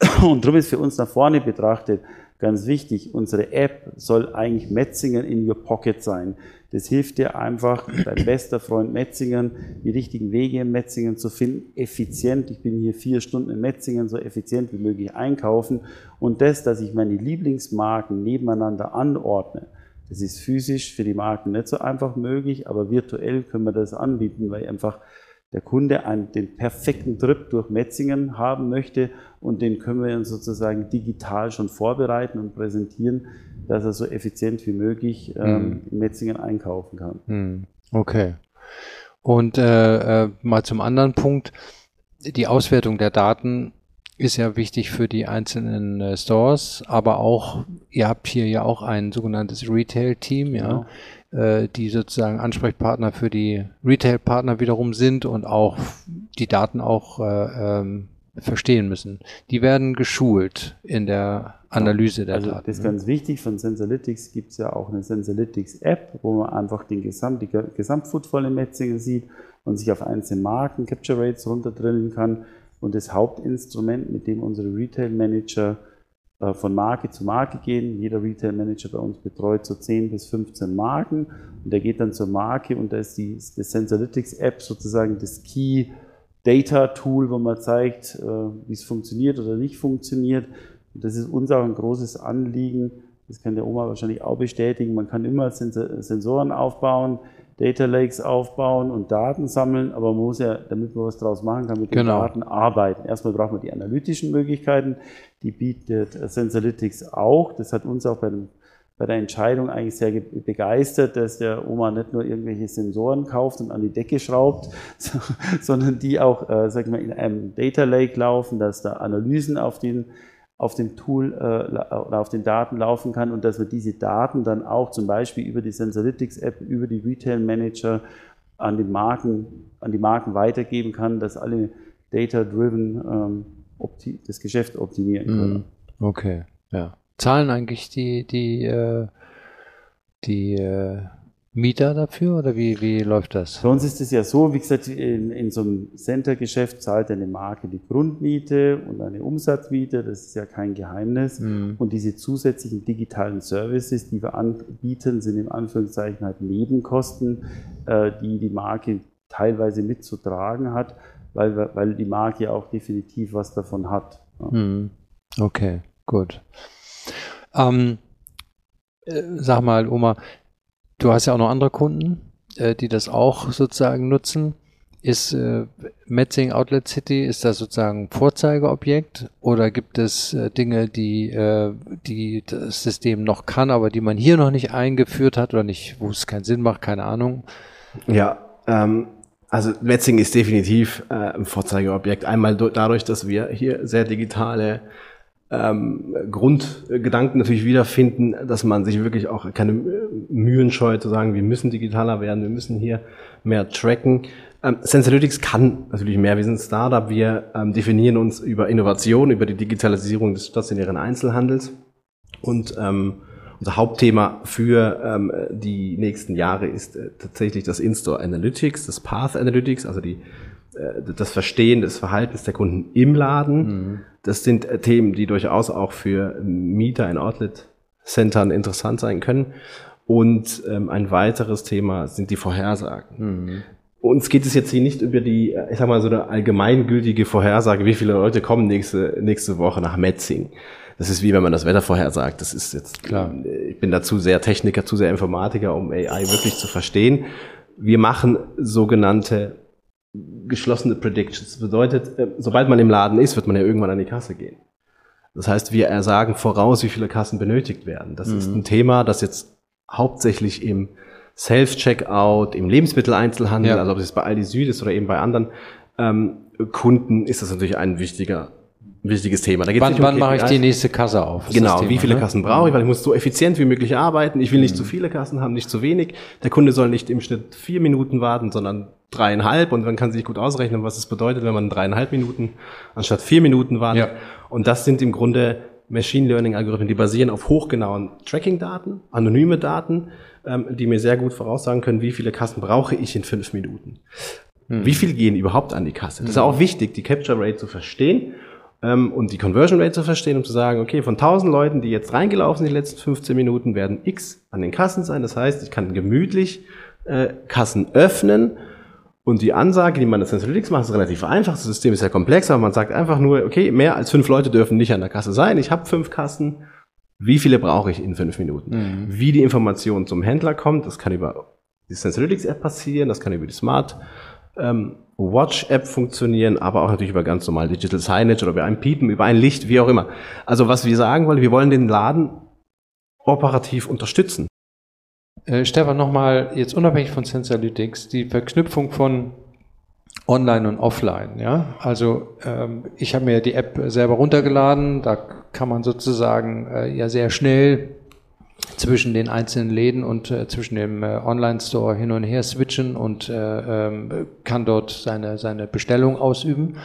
Und darum ist für uns nach vorne betrachtet ganz wichtig, unsere App soll eigentlich Metzingen in your pocket sein. Das hilft dir einfach, dein bester Freund Metzingen, die richtigen Wege in Metzingen zu finden, effizient. Ich bin hier vier Stunden in Metzingen, so effizient wie möglich einkaufen. Und das, dass ich meine Lieblingsmarken nebeneinander anordne, das ist physisch für die Marken nicht so einfach möglich, aber virtuell können wir das anbieten, weil einfach der Kunde einen, den perfekten Trip durch Metzingen haben möchte und den können wir dann sozusagen digital schon vorbereiten und präsentieren, dass er so effizient wie möglich ähm, hm. in Metzingen einkaufen kann. Hm. Okay. Und äh, äh, mal zum anderen Punkt. Die Auswertung der Daten ist ja wichtig für die einzelnen äh, Stores, aber auch, ihr habt hier ja auch ein sogenanntes Retail-Team, ja. Genau. Äh, die sozusagen Ansprechpartner für die Retail-Partner wiederum sind und auch die Daten auch äh, ähm, verstehen müssen. Die werden geschult in der Analyse der also Daten. Das ist ganz wichtig. Von Sensalytics gibt es ja auch eine Sensalytics-App, wo man einfach den Gesamt, die Gesamtfootfall im Metzingen sieht und sich auf einzelne Marken, Capture Rates runterdrillen kann. Und das Hauptinstrument, mit dem unsere Retail-Manager von Marke zu Marke gehen. Jeder Retail-Manager bei uns betreut so 10 bis 15 Marken und der geht dann zur Marke und da ist die, die Sensalytics-App sozusagen das Key Data Tool, wo man zeigt, äh, wie es funktioniert oder nicht funktioniert. Und das ist uns auch ein großes Anliegen. Das kann der Oma wahrscheinlich auch bestätigen. Man kann immer Sensoren aufbauen, Data Lakes aufbauen und Daten sammeln, aber man muss ja, damit man was draus machen kann, mit den Genau. Daten arbeiten. Erstmal braucht man die analytischen Möglichkeiten, die bietet Sensalytics auch. Das hat uns auch bei, dem, bei der Entscheidung eigentlich sehr ge- begeistert, dass der Oma nicht nur irgendwelche Sensoren kauft und an die Decke schraubt, sondern die auch, äh, sag ich mal, in einem Data Lake laufen, dass da Analysen auf den auf dem Tool äh, oder auf den Daten laufen kann und dass man diese Daten dann auch zum Beispiel über die Sensalytics App, über die Retail Manager an die Marken, an die Marken weitergeben kann, dass alle data-driven ähm, das Geschäft optimieren können. Mhm. Okay, ja. Zahlen eigentlich die, die, äh, die äh, Mieter dafür oder wie, wie läuft das? Bei uns ist es ja so, wie gesagt, in, in so einem Center-Geschäft zahlt eine Marke die Grundmiete und eine Umsatzmiete, das ist ja kein Geheimnis. Mhm. Und diese zusätzlichen digitalen Services, die wir anbieten, sind im Anführungszeichen halt Nebenkosten, äh, die die Marke teilweise mitzutragen hat, weil, weil die Marke ja auch definitiv was davon hat. Ja. Mhm. Okay, gut. Ähm, äh, sag mal, Oma, du hast ja auch noch andere Kunden, äh, die das auch sozusagen nutzen. Ist äh, Metzing Outlet City, ist das sozusagen Vorzeigeobjekt oder gibt es äh, Dinge, die, äh, die das System noch kann, aber die man hier noch nicht eingeführt hat oder nicht, wo es keinen Sinn macht, keine Ahnung? Ja, ähm, also Metzing ist definitiv äh, ein Vorzeigeobjekt. Einmal dadurch, dass wir hier sehr digitale ähm, Grundgedanken natürlich wiederfinden, dass man sich wirklich auch keine äh, Mühen scheut zu sagen, wir müssen digitaler werden, wir müssen hier mehr tracken. Ähm, Sensalytics kann natürlich mehr. Wir sind ein Startup, wir ähm, definieren uns über Innovation, über die Digitalisierung des stationären Einzelhandels und ähm, unser Hauptthema für ähm, die nächsten Jahre ist äh, tatsächlich das In-Store Analytics, das Path Analytics, also die, äh, das Verstehen des Verhaltens der Kunden im Laden. Das sind äh, Themen, die durchaus auch für Mieter in Outlet-Centern interessant sein können. Und ähm, ein weiteres Thema sind die Vorhersagen. Uns geht es jetzt hier nicht über die, äh, ich sag mal, so eine allgemeingültige Vorhersage, wie viele Leute kommen nächste, nächste Woche nach Metzing. Das ist wie wenn man das Wetter vorhersagt. Das ist jetzt, Klar. ich bin dazu sehr Techniker, zu sehr Informatiker, um AI wirklich zu verstehen. Wir machen sogenannte geschlossene Predictions. Das bedeutet, äh, sobald man im Laden ist, wird man ja irgendwann an die Kasse gehen. Das heißt, wir sagen voraus, wie viele Kassen benötigt werden. Das ist ein Thema, das jetzt hauptsächlich im Self-Checkout, im Lebensmitteleinzelhandel, Ja. also ob es jetzt bei Aldi Süd ist oder eben bei anderen ähm, Kunden, ist das natürlich ein wichtiger, wichtiges Thema. Da geht's Wann, nicht um wann mache ich die nächste Kasse auf? Genau, Thema, wie viele ne? Kassen brauche ich, weil ich muss so effizient wie möglich arbeiten. Ich will nicht zu viele Kassen haben, nicht zu wenig. Der Kunde soll nicht im Schnitt vier Minuten warten, sondern dreieinhalb und man kann sich gut ausrechnen, was es bedeutet, wenn man dreieinhalb Minuten anstatt vier Minuten wartet. Ja. Und das sind im Grunde Machine Learning Algorithmen, die basieren auf hochgenauen Tracking-Daten, anonyme Daten, ähm, die mir sehr gut voraussagen können, wie viele Kassen brauche ich in fünf Minuten. Wie viel gehen überhaupt an die Kasse? Das ist auch wichtig, die Capture Rate zu verstehen und die Conversion Rate zu verstehen, um zu sagen, okay, von 1000 Leuten, die jetzt reingelaufen sind, die letzten 15 Minuten, werden X an den Kassen sein. Das heißt, ich kann gemütlich äh, Kassen öffnen und die Ansage, die man das Analytics macht, ist relativ einfach. Das System ist ja komplex, aber man sagt einfach nur, okay, mehr als fünf Leute dürfen nicht an der Kasse sein. Ich habe fünf Kassen. Wie viele brauche ich in fünf Minuten? Wie die Information zum Händler kommt, das kann über die Sensalytics App passieren, das kann über die Smart ähm, Watch App funktionieren, aber auch natürlich über ganz normal Digital Signage oder über ein Piepen, über ein Licht, wie auch immer. Also was wir sagen wollen, wir wollen den Laden operativ unterstützen. Äh, Stefan, nochmal jetzt unabhängig von Sensalytics, die Verknüpfung von Online und Offline. Ja, also ähm, ich habe mir die App selber runtergeladen. Da kann man sozusagen äh, ja sehr schnell zwischen den einzelnen Läden und äh, zwischen dem äh, Online-Store hin und her switchen und äh, ähm, kann dort seine, seine Bestellung ausüben.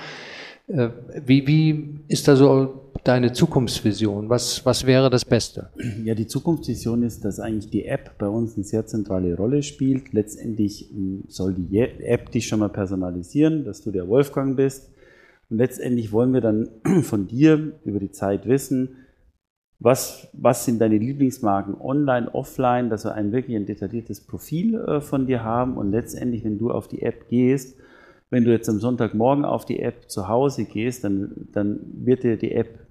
Äh, wie, wie ist da so deine Zukunftsvision? Was, was wäre das Beste? Ja, die Zukunftsvision ist, dass eigentlich die App bei uns eine sehr zentrale Rolle spielt. Letztendlich hm, soll die App dich schon mal personalisieren, dass du der Wolfgang bist. Und letztendlich wollen wir dann von dir über die Zeit wissen, was, was sind deine Lieblingsmarken online, offline, dass wir ein wirklich ein detailliertes Profil äh, von dir haben? Und letztendlich, wenn du auf die App gehst, wenn du jetzt am Sonntagmorgen auf die App zu Hause gehst, dann, dann wird dir die App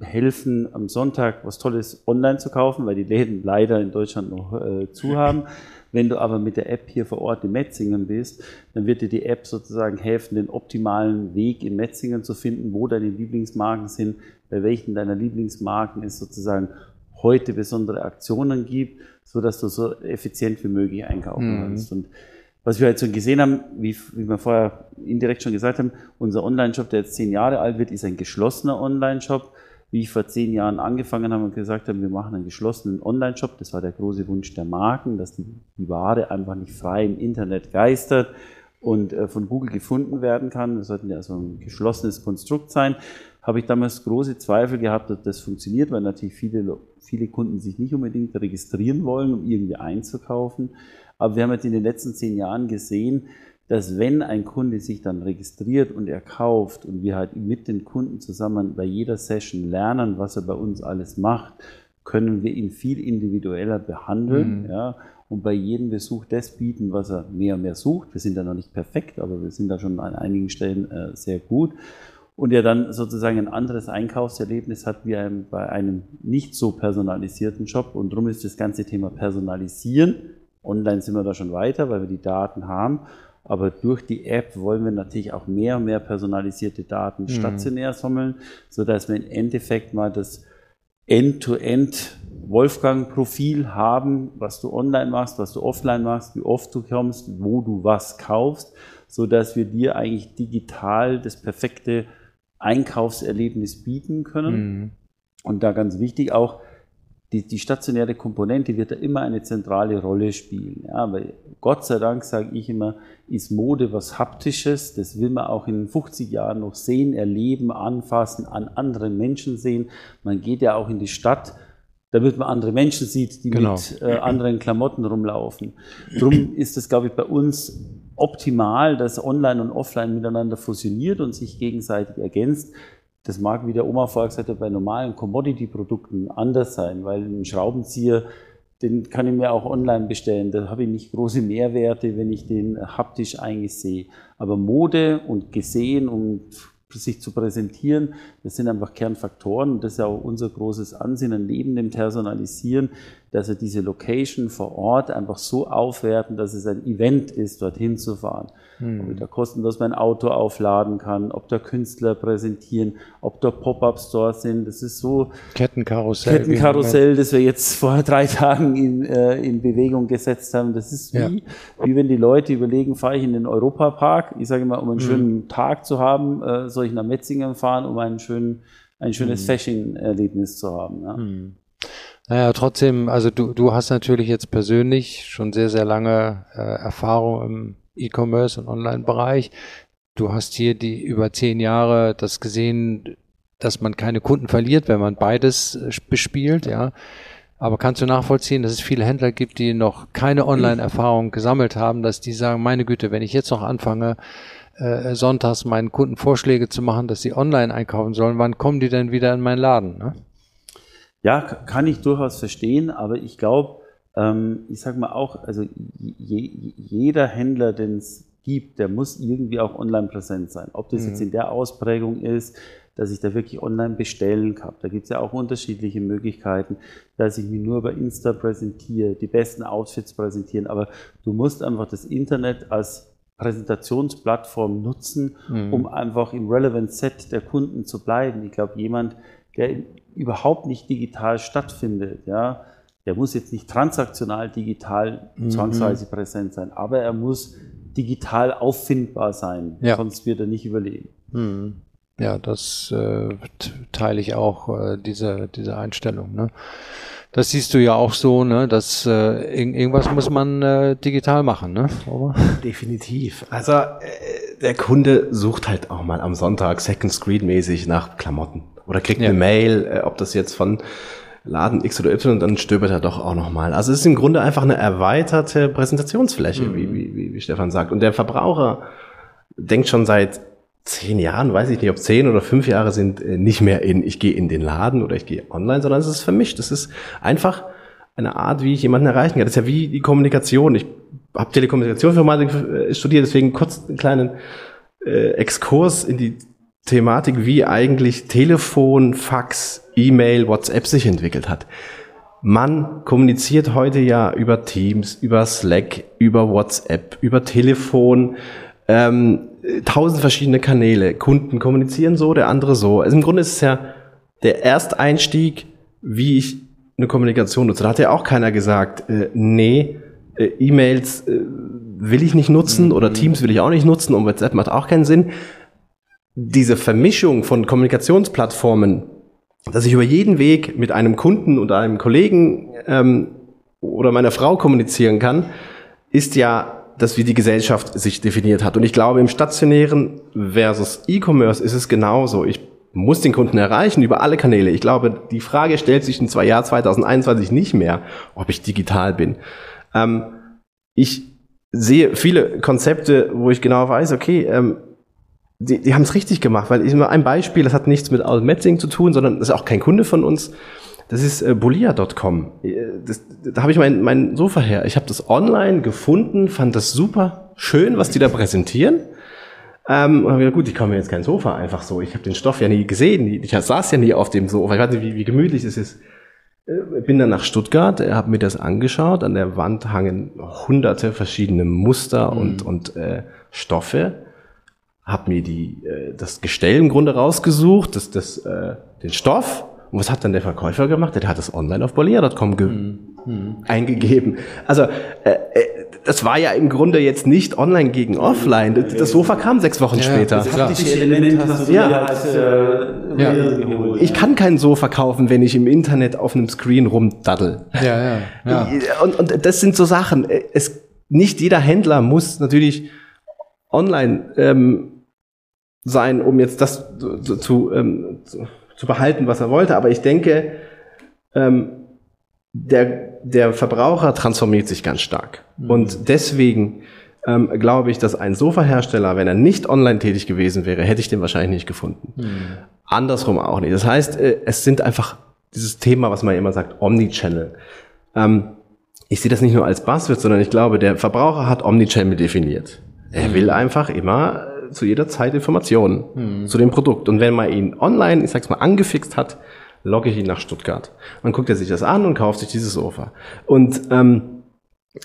helfen, am Sonntag was Tolles online zu kaufen, weil die Läden leider in Deutschland noch äh, zu haben. Wenn du aber mit der App hier vor Ort in Metzingen bist, dann wird dir die App sozusagen helfen, den optimalen Weg in Metzingen zu finden, wo deine Lieblingsmarken sind, bei welchen deiner Lieblingsmarken es sozusagen heute besondere Aktionen gibt, so dass du so effizient wie möglich einkaufen mhm. kannst. Und was wir jetzt schon gesehen haben, wie, wie wir vorher indirekt schon gesagt haben, unser Online-Shop, der jetzt zehn Jahre alt wird, ist ein geschlossener Online-Shop wie ich vor zehn Jahren angefangen habe und gesagt habe, wir machen einen geschlossenen Online-Shop. Das war der große Wunsch der Marken, dass die, die Ware einfach nicht frei im Internet geistert und äh, von Google gefunden werden kann. Das sollte ja also ein geschlossenes Konstrukt sein. Habe ich damals große Zweifel gehabt, dass das funktioniert, weil natürlich viele, viele Kunden sich nicht unbedingt registrieren wollen, um irgendwie einzukaufen. Aber wir haben jetzt in den letzten zehn Jahren gesehen, dass wenn ein Kunde sich dann registriert und er kauft und wir halt mit den Kunden zusammen bei jeder Session lernen, was er bei uns alles macht, können wir ihn viel individueller behandeln, mhm. ja, und bei jedem Besuch das bieten, was er mehr und mehr sucht. Wir sind da noch nicht perfekt, aber wir sind da schon an einigen Stellen äh, sehr gut. Und er dann sozusagen ein anderes Einkaufserlebnis hat wie ein, bei einem nicht so personalisierten Job. Und darum ist das ganze Thema Personalisieren. Online sind wir da schon weiter, weil wir die Daten haben. Aber durch die App wollen wir natürlich auch mehr und mehr personalisierte Daten mhm. stationär sammeln, sodass wir im Endeffekt mal das End-to-End Wolfgang-Profil haben, was du online machst, was du offline machst, wie oft du kommst, wo du was kaufst, sodass wir dir eigentlich digital das perfekte Einkaufserlebnis bieten können. Mhm. Und da ganz wichtig auch, die, die stationäre Komponente wird da immer eine zentrale Rolle spielen. Ja, weil Gott sei Dank, sage ich immer, ist Mode was Haptisches. Das will man auch in 50 Jahren noch sehen, erleben, anfassen, an anderen Menschen sehen. Man geht ja auch in die Stadt, damit man andere Menschen sieht, die genau. mit äh, anderen Klamotten rumlaufen. Drum ist es, glaube ich, bei uns optimal, dass Online und Offline miteinander fusioniert und sich gegenseitig ergänzt. Das mag, wie der Oma vorher gesagt hat, bei normalen Commodity-Produkten anders sein, weil ein Schraubenzieher, den kann ich mir auch online bestellen. Da habe ich nicht große Mehrwerte, wenn ich den haptisch eigentlich sehe. Aber Mode und gesehen und sich zu präsentieren, das sind einfach Kernfaktoren das ist ja auch unser großes Ansinnen neben dem Personalisieren, dass wir diese Location vor Ort einfach so aufwerten, dass es ein Event ist, dorthin zu fahren. Hm. Ob ich da kostenlos mein Auto aufladen kann, ob da Künstler präsentieren, ob da Pop-Up-Stores sind. Das ist so Kettenkarussell. Kettenkarussell, das wir jetzt vor drei Tagen in, äh, in Bewegung gesetzt haben. Das ist wie, ja. wie wenn die Leute überlegen, fahre ich in den Europapark, ich sage mal, um einen hm. schönen Tag zu haben, äh, soll ich nach Metzingen fahren, um einen schönen, ein schönes hm. Fashion-Erlebnis zu haben. Ja. Hm. Naja, trotzdem, also du, du hast natürlich jetzt persönlich schon sehr, sehr lange äh, Erfahrung im E-Commerce und Online-Bereich. Du hast hier die über zehn Jahre das gesehen, dass man keine Kunden verliert, wenn man beides äh, bespielt, ja. Aber kannst du nachvollziehen, dass es viele Händler gibt, die noch keine Online-Erfahrung gesammelt haben, dass die sagen, meine Güte, wenn ich jetzt noch anfange, äh, sonntags meinen Kunden Vorschläge zu machen, dass sie online einkaufen sollen, wann kommen die denn wieder in meinen Laden? Ne? Ja, kann ich durchaus verstehen, aber ich glaube, ähm, ich sage mal auch, also je, jeder Händler, den es gibt, der muss irgendwie auch online präsent sein. Ob das mhm. jetzt in der Ausprägung ist, dass ich da wirklich online bestellen kann. Da gibt es ja auch unterschiedliche Möglichkeiten, dass ich mich nur bei Insta präsentiere, die besten Outfits präsentieren. Aber du musst einfach das Internet als Präsentationsplattform nutzen, mhm. um einfach im Relevant Set der Kunden zu bleiben. Ich glaube, jemand, der überhaupt nicht digital stattfindet, ja, der muss jetzt nicht transaktional digital mhm. zwangsweise präsent sein, aber er muss digital auffindbar sein, ja. sonst wird er nicht überleben. Mhm. Ja, das äh, teile ich auch, äh, diese, diese Einstellung. Ne? Das siehst du ja auch so, ne? Dass äh, irgendwas muss man äh, digital machen, ne? Aber Definitiv. Also äh, der Kunde sucht halt auch mal am Sonntag Second Screen mäßig nach Klamotten oder kriegt ja. eine Mail, äh, ob das jetzt von Laden X oder Y und dann stöbert er doch auch nochmal. Also es ist im Grunde einfach eine erweiterte Präsentationsfläche, mhm. wie, wie, wie Stefan sagt. Und der Verbraucher denkt schon seit zehn Jahren, weiß ich nicht, ob zehn oder fünf Jahre sind, äh, nicht mehr in, ich gehe in den Laden oder ich gehe online, sondern es ist vermischt. Es ist einfach eine Art, wie ich jemanden erreichen kann. Das ist ja wie die Kommunikation. Ich habe Telekommunikationsformatik äh, studiert, deswegen kurz einen kleinen äh, Exkurs in die Thematik, wie eigentlich Telefon, Fax, E-Mail, WhatsApp sich entwickelt hat. Man kommuniziert heute ja über Teams, über Slack, über WhatsApp, über Telefon, ähm, tausend verschiedene Kanäle. Kunden kommunizieren so, der andere so. Also im Grunde ist es ja der Ersteinstieg, wie ich eine Kommunikation nutze. Da hat ja auch keiner gesagt, äh, nee, äh, E-Mails äh, will ich nicht nutzen mhm. oder Teams will ich auch nicht nutzen und WhatsApp macht auch keinen Sinn. Diese Vermischung von Kommunikationsplattformen, dass ich über jeden Weg mit einem Kunden oder einem Kollegen ähm, oder meiner Frau kommunizieren kann, ist ja das, wie die Gesellschaft sich definiert hat. Und ich glaube, im stationären versus E-Commerce ist es genauso. Ich muss den Kunden erreichen über alle Kanäle. Ich glaube, die Frage stellt sich in zwei Jahr 2021 nicht mehr, ob ich digital bin. Ähm, ich sehe viele Konzepte, wo ich genau weiß, okay, ähm, die, die haben es richtig gemacht, weil ich nur ein Beispiel, das hat nichts mit Metzing zu tun, sondern das ist auch kein Kunde von uns. Das ist äh, bolia.com. Äh, da habe ich mein, mein Sofa her. Ich habe das online gefunden, fand das super schön, was die da präsentieren. Ähm, und habe gedacht, gut, ich kaufe mir jetzt kein Sofa einfach so. Ich habe den Stoff ja nie gesehen. Ich saß ja nie auf dem Sofa. Ich weiß nicht, wie, wie gemütlich es ist. Äh, bin dann nach Stuttgart, äh, habe mir das angeschaut. An der Wand hangen hunderte verschiedene Muster mhm. und, und äh, Stoffe. Habe mir die, äh, das Gestell im Grunde rausgesucht, das, das, äh, den Stoff und was hat dann der Verkäufer gemacht? Der hat das online auf bolia.com mhm. eingegeben. Also äh, äh, das war ja im Grunde jetzt nicht online gegen offline. Das, das Sofa kam sechs Wochen ja, später. Element ja. als äh, ja. Ich kann kein Sofa kaufen, wenn ich im Internet auf einem Screen rumdaddel. Ja, ja, ja. Und, und das sind so Sachen. Es, nicht jeder Händler muss natürlich online ähm, sein, um jetzt das zu, zu, ähm, zu zu behalten, was er wollte. Aber ich denke, ähm, der, der Verbraucher transformiert sich ganz stark. Mhm. Und deswegen ähm, glaube ich, dass ein Sofahersteller, wenn er nicht online tätig gewesen wäre, hätte ich den wahrscheinlich nicht gefunden. Mhm. Andersrum auch nicht. Das heißt, äh, es sind einfach dieses Thema, was man immer sagt, Omnichannel. Ähm, ich sehe das nicht nur als Buzzword, sondern ich glaube, der Verbraucher hat Omnichannel definiert. Er mhm. will einfach immer zu jeder Zeit Informationen mhm. zu dem Produkt. Und wenn man ihn online, ich sag's mal, angefixt hat, logge ich ihn nach Stuttgart. Dann guckt er sich das an und kauft sich dieses Sofa. Und ähm,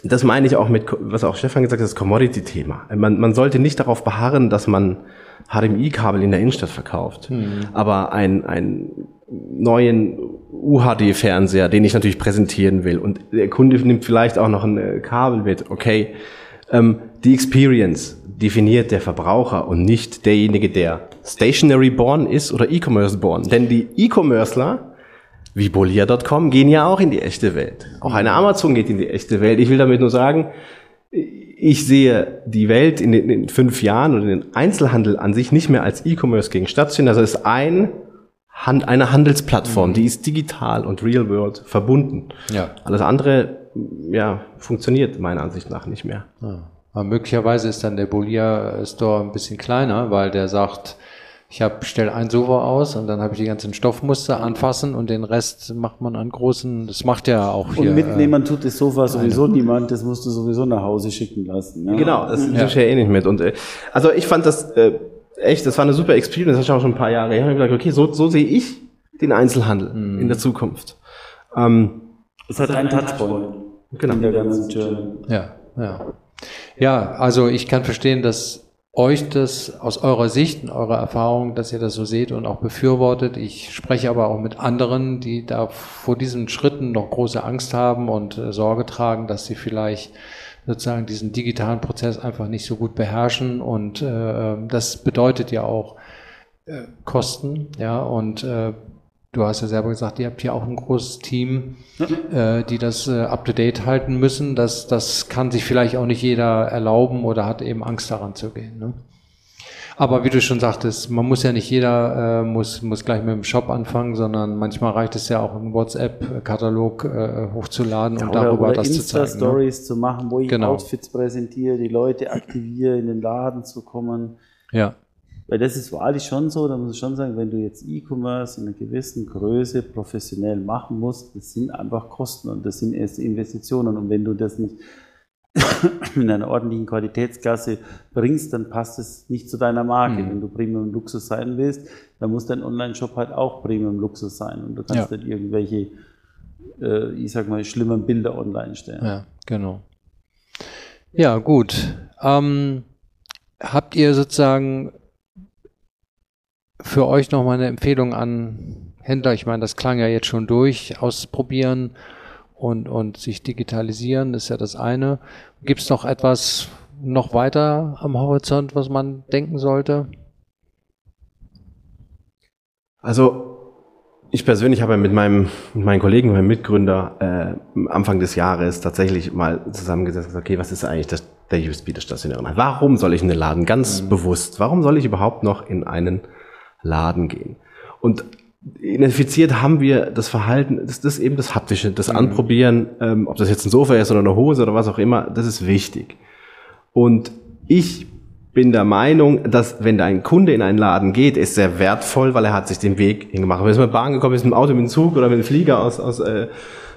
das meine ich auch mit, was auch Stefan gesagt hat, das Commodity-Thema. Man, man sollte nicht darauf beharren, dass man HDMI-Kabel in der Innenstadt verkauft. Mhm. Aber ein, ein neuen UHD-Fernseher, den ich natürlich präsentieren will und der Kunde nimmt vielleicht auch noch ein äh, Kabel mit, okay. Ähm, die Experience, definiert der Verbraucher und nicht derjenige, der stationary born ist oder E-Commerce born. Denn die E-Commercer wie Bolia.com gehen ja auch in die echte Welt. Auch eine Amazon geht in die echte Welt. Ich will damit nur sagen, ich sehe die Welt in den, in fünf Jahren oder den Einzelhandel an sich nicht mehr als E-Commerce gegen stationär. Das ist ein eine Handelsplattform, mhm. die ist digital und real world verbunden. Ja. Alles andere, ja, funktioniert meiner Ansicht nach nicht mehr. Ja. Aber möglicherweise ist dann der Bolia Store ein bisschen kleiner, weil der sagt, ich habe stell ein Sofa aus und dann habe ich die ganzen Stoffmuster anfassen und den Rest macht man an großen, das macht ja auch hier. Und mitnehmen äh, tut das Sofa sowieso eine. niemand, das musst du sowieso nach Hause schicken lassen. Ja? Genau, das ja. ich ja eh nicht mit. Und äh, also ich fand das äh, echt, das war eine super Experience, das ist auch schon ein paar Jahre her. Ich habe gedacht, okay, so, so sehe ich den Einzelhandel mhm. in der Zukunft. Ähm, es hat einen Touchpoint genau. in der ganzen. Ja, ja. Ja, also ich kann verstehen, dass euch das aus eurer Sicht und eurer Erfahrung, dass ihr das so seht und auch befürwortet. Ich spreche aber auch mit anderen, die da vor diesen Schritten noch große Angst haben und äh, Sorge tragen, dass sie vielleicht sozusagen diesen digitalen Prozess einfach nicht so gut beherrschen und äh, das bedeutet ja auch äh, Kosten, ja und äh, du hast ja selber gesagt, ihr habt hier auch ein großes Team, äh, die das äh, up-to-date halten müssen. Das, das kann sich vielleicht auch nicht jeder erlauben oder hat eben Angst daran zu gehen. Ne? Aber wie du schon sagtest, man muss ja nicht jeder äh, muss, muss gleich mit dem Shop anfangen, sondern manchmal reicht es ja auch, einen WhatsApp-Katalog äh, hochzuladen ja, und darüber das zu zeigen. Ne? Stories ne? zu machen, wo ich genau. Outfits präsentiere, die Leute aktiviere, in den Laden zu kommen. Ja. Weil das ist wahrlich schon so, da muss ich schon sagen, wenn du jetzt E-Commerce in einer gewissen Größe professionell machen musst, das sind einfach Kosten und das sind erst Investitionen. Und wenn du das nicht in einer ordentlichen Qualitätsklasse bringst, dann passt es nicht zu deiner Marke. Mhm. Wenn du Premium Luxus sein willst, dann muss dein Online-Shop halt auch Premium Luxus sein. Und du kannst ja. dann irgendwelche, äh, ich sag mal, schlimmen Bilder online stellen. Ja, genau. Ja, gut. Ähm, habt ihr sozusagen für euch nochmal eine Empfehlung an Händler? Ich meine, das klang ja jetzt schon durch, ausprobieren und, und sich digitalisieren, ist ja das eine. Gibt es noch etwas noch weiter am Horizont, was man denken sollte? Also ich persönlich habe mit meinem mit meinen Kollegen, meinem Mitgründer äh, Anfang des Jahres tatsächlich mal zusammengesetzt, okay, was ist eigentlich das, der USB des stationären? Warum soll ich in den Laden? Ganz mhm. bewusst. Warum soll ich überhaupt noch in einen Laden gehen? Und identifiziert haben wir das Verhalten, das, das ist eben das Haptische, das mhm. Anprobieren, ähm, ob das jetzt ein Sofa ist oder eine Hose oder was auch immer, das ist wichtig. Und ich bin der Meinung, dass wenn ein Kunde in einen Laden geht, ist sehr wertvoll, weil er hat sich den Weg hingemacht. Wenn er mit der Bahn gekommen ist, mit dem Auto, mit dem Zug oder mit dem Flieger aus, aus äh,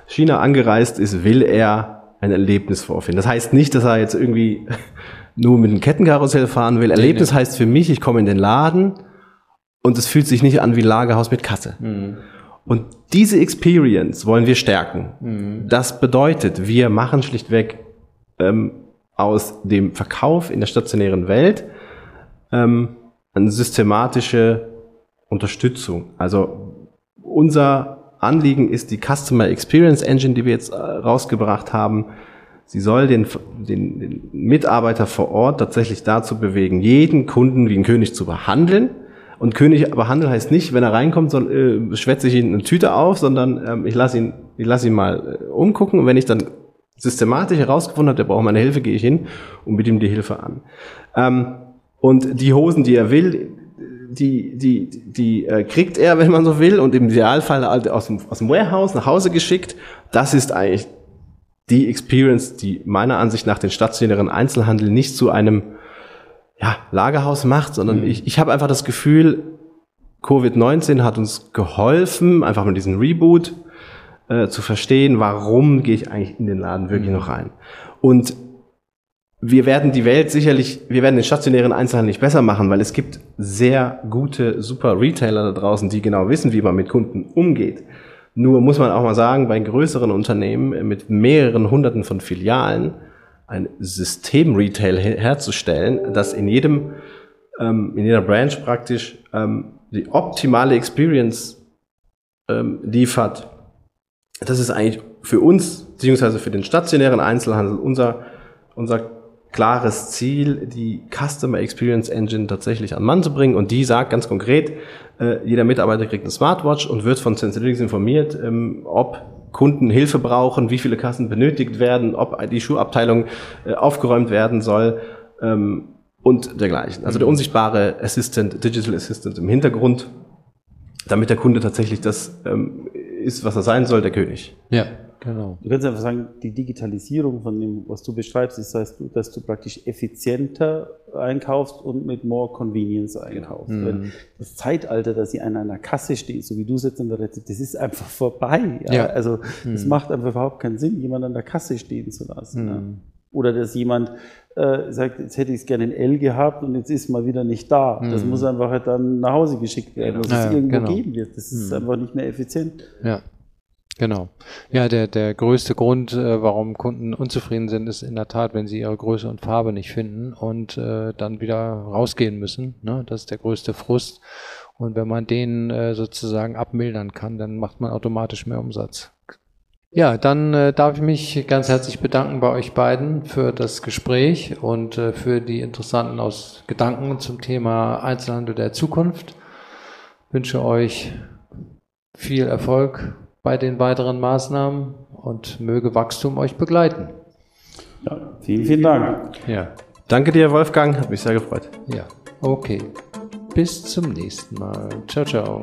China angereist ist, will er ein Erlebnis vorfinden. Das heißt nicht, dass er jetzt irgendwie nur mit dem Kettenkarussell fahren will. Erlebnis heißt für mich, ich komme in den Laden, und es fühlt sich nicht an wie Lagerhaus mit Kasse. Mhm. Und diese Experience wollen wir stärken. Mhm. Das bedeutet, wir machen schlichtweg ähm, aus dem Verkauf in der stationären Welt ähm, eine systematische Unterstützung. Also unser Anliegen ist die Customer Experience Engine, die wir jetzt äh, rausgebracht haben. Sie soll den, den, den Mitarbeiter vor Ort tatsächlich dazu bewegen, jeden Kunden wie ein König zu behandeln und König behandeln heißt nicht, wenn er reinkommt, äh, schwätze ich ihn eine Tüte auf, sondern ähm, ich lasse ihn, ich lasse ihn mal äh, umgucken und wenn ich dann systematisch herausgefunden habe, der braucht meine Hilfe, gehe ich hin und biete ihm die Hilfe an. Ähm, und die Hosen, die er will, die, die, die äh, kriegt er, wenn man so will, und im Idealfall aus dem, aus dem Warehouse nach Hause geschickt. Das ist eigentlich die Experience, die meiner Ansicht nach den stationären Einzelhandel nicht zu einem ja, Lagerhaus macht, sondern mhm. ich, ich habe einfach das Gefühl, Covid-19 hat uns geholfen, einfach mit diesem Reboot äh, zu verstehen, warum gehe ich eigentlich in den Laden wirklich mhm. noch rein. Und wir werden die Welt sicherlich, wir werden den stationären Einzelhandel nicht besser machen, weil es gibt sehr gute, super Retailer da draußen, die genau wissen, wie man mit Kunden umgeht. Nur muss man auch mal sagen, bei größeren Unternehmen mit mehreren hunderten von Filialen, ein System-Retail herzustellen, das in jedem, ähm, in jeder Branch praktisch ähm, die optimale Experience ähm, liefert. Das ist eigentlich für uns, beziehungsweise für den stationären Einzelhandel, unser, unser klares Ziel, die Customer Experience Engine tatsächlich an Mann zu bringen. Und die sagt ganz konkret, äh, jeder Mitarbeiter kriegt eine Smartwatch und wird von Sensorytics informiert, ähm, ob Kunden Hilfe brauchen, wie viele Kassen benötigt werden, ob die Schuhabteilung äh, aufgeräumt werden soll ähm, und dergleichen. Also der mhm. unsichtbare Assistant, Digital Assistant im Hintergrund, damit der Kunde tatsächlich das ähm, ist, was er sein soll, der König. Ja. Genau. Du kannst einfach sagen, die Digitalisierung von dem, was du beschreibst, ist, dass du, dass du praktisch effizienter einkaufst und mit more convenience einkaufst. Genau. Mhm. Das Zeitalter, dass sie an einer Kasse steht, so wie du sitzt in der Rezept, das ist einfach vorbei. Ja? ja. Also es mhm. macht einfach überhaupt keinen Sinn, jemanden an der Kasse stehen zu lassen. Mhm. Ja? Oder dass jemand äh, sagt, jetzt hätte ich es gerne in L gehabt und jetzt ist mal wieder nicht da. Das mhm. muss einfach halt dann nach Hause geschickt werden, dass ja, es irgendwo genau. geben wird. Das ist mhm. einfach nicht mehr effizient. Ja. Genau. Ja, der, der größte Grund, äh, warum Kunden unzufrieden sind, ist in der Tat, wenn sie ihre Größe und Farbe nicht finden und äh, dann wieder rausgehen müssen. Ne? Das ist der größte Frust. Und wenn man den äh, sozusagen abmildern kann, dann macht man automatisch mehr Umsatz. Ja, dann äh, darf ich mich ganz herzlich bedanken bei euch beiden für das Gespräch und äh, für die interessanten Aus Gedanken zum Thema Einzelhandel der Zukunft. wünsche euch viel Erfolg bei den weiteren Maßnahmen und möge Wachstum euch begleiten. Ja, vielen, vielen Dank. Ja. Danke dir, Wolfgang. Hat mich sehr gefreut. Ja. Okay. Bis zum nächsten Mal. Ciao, ciao.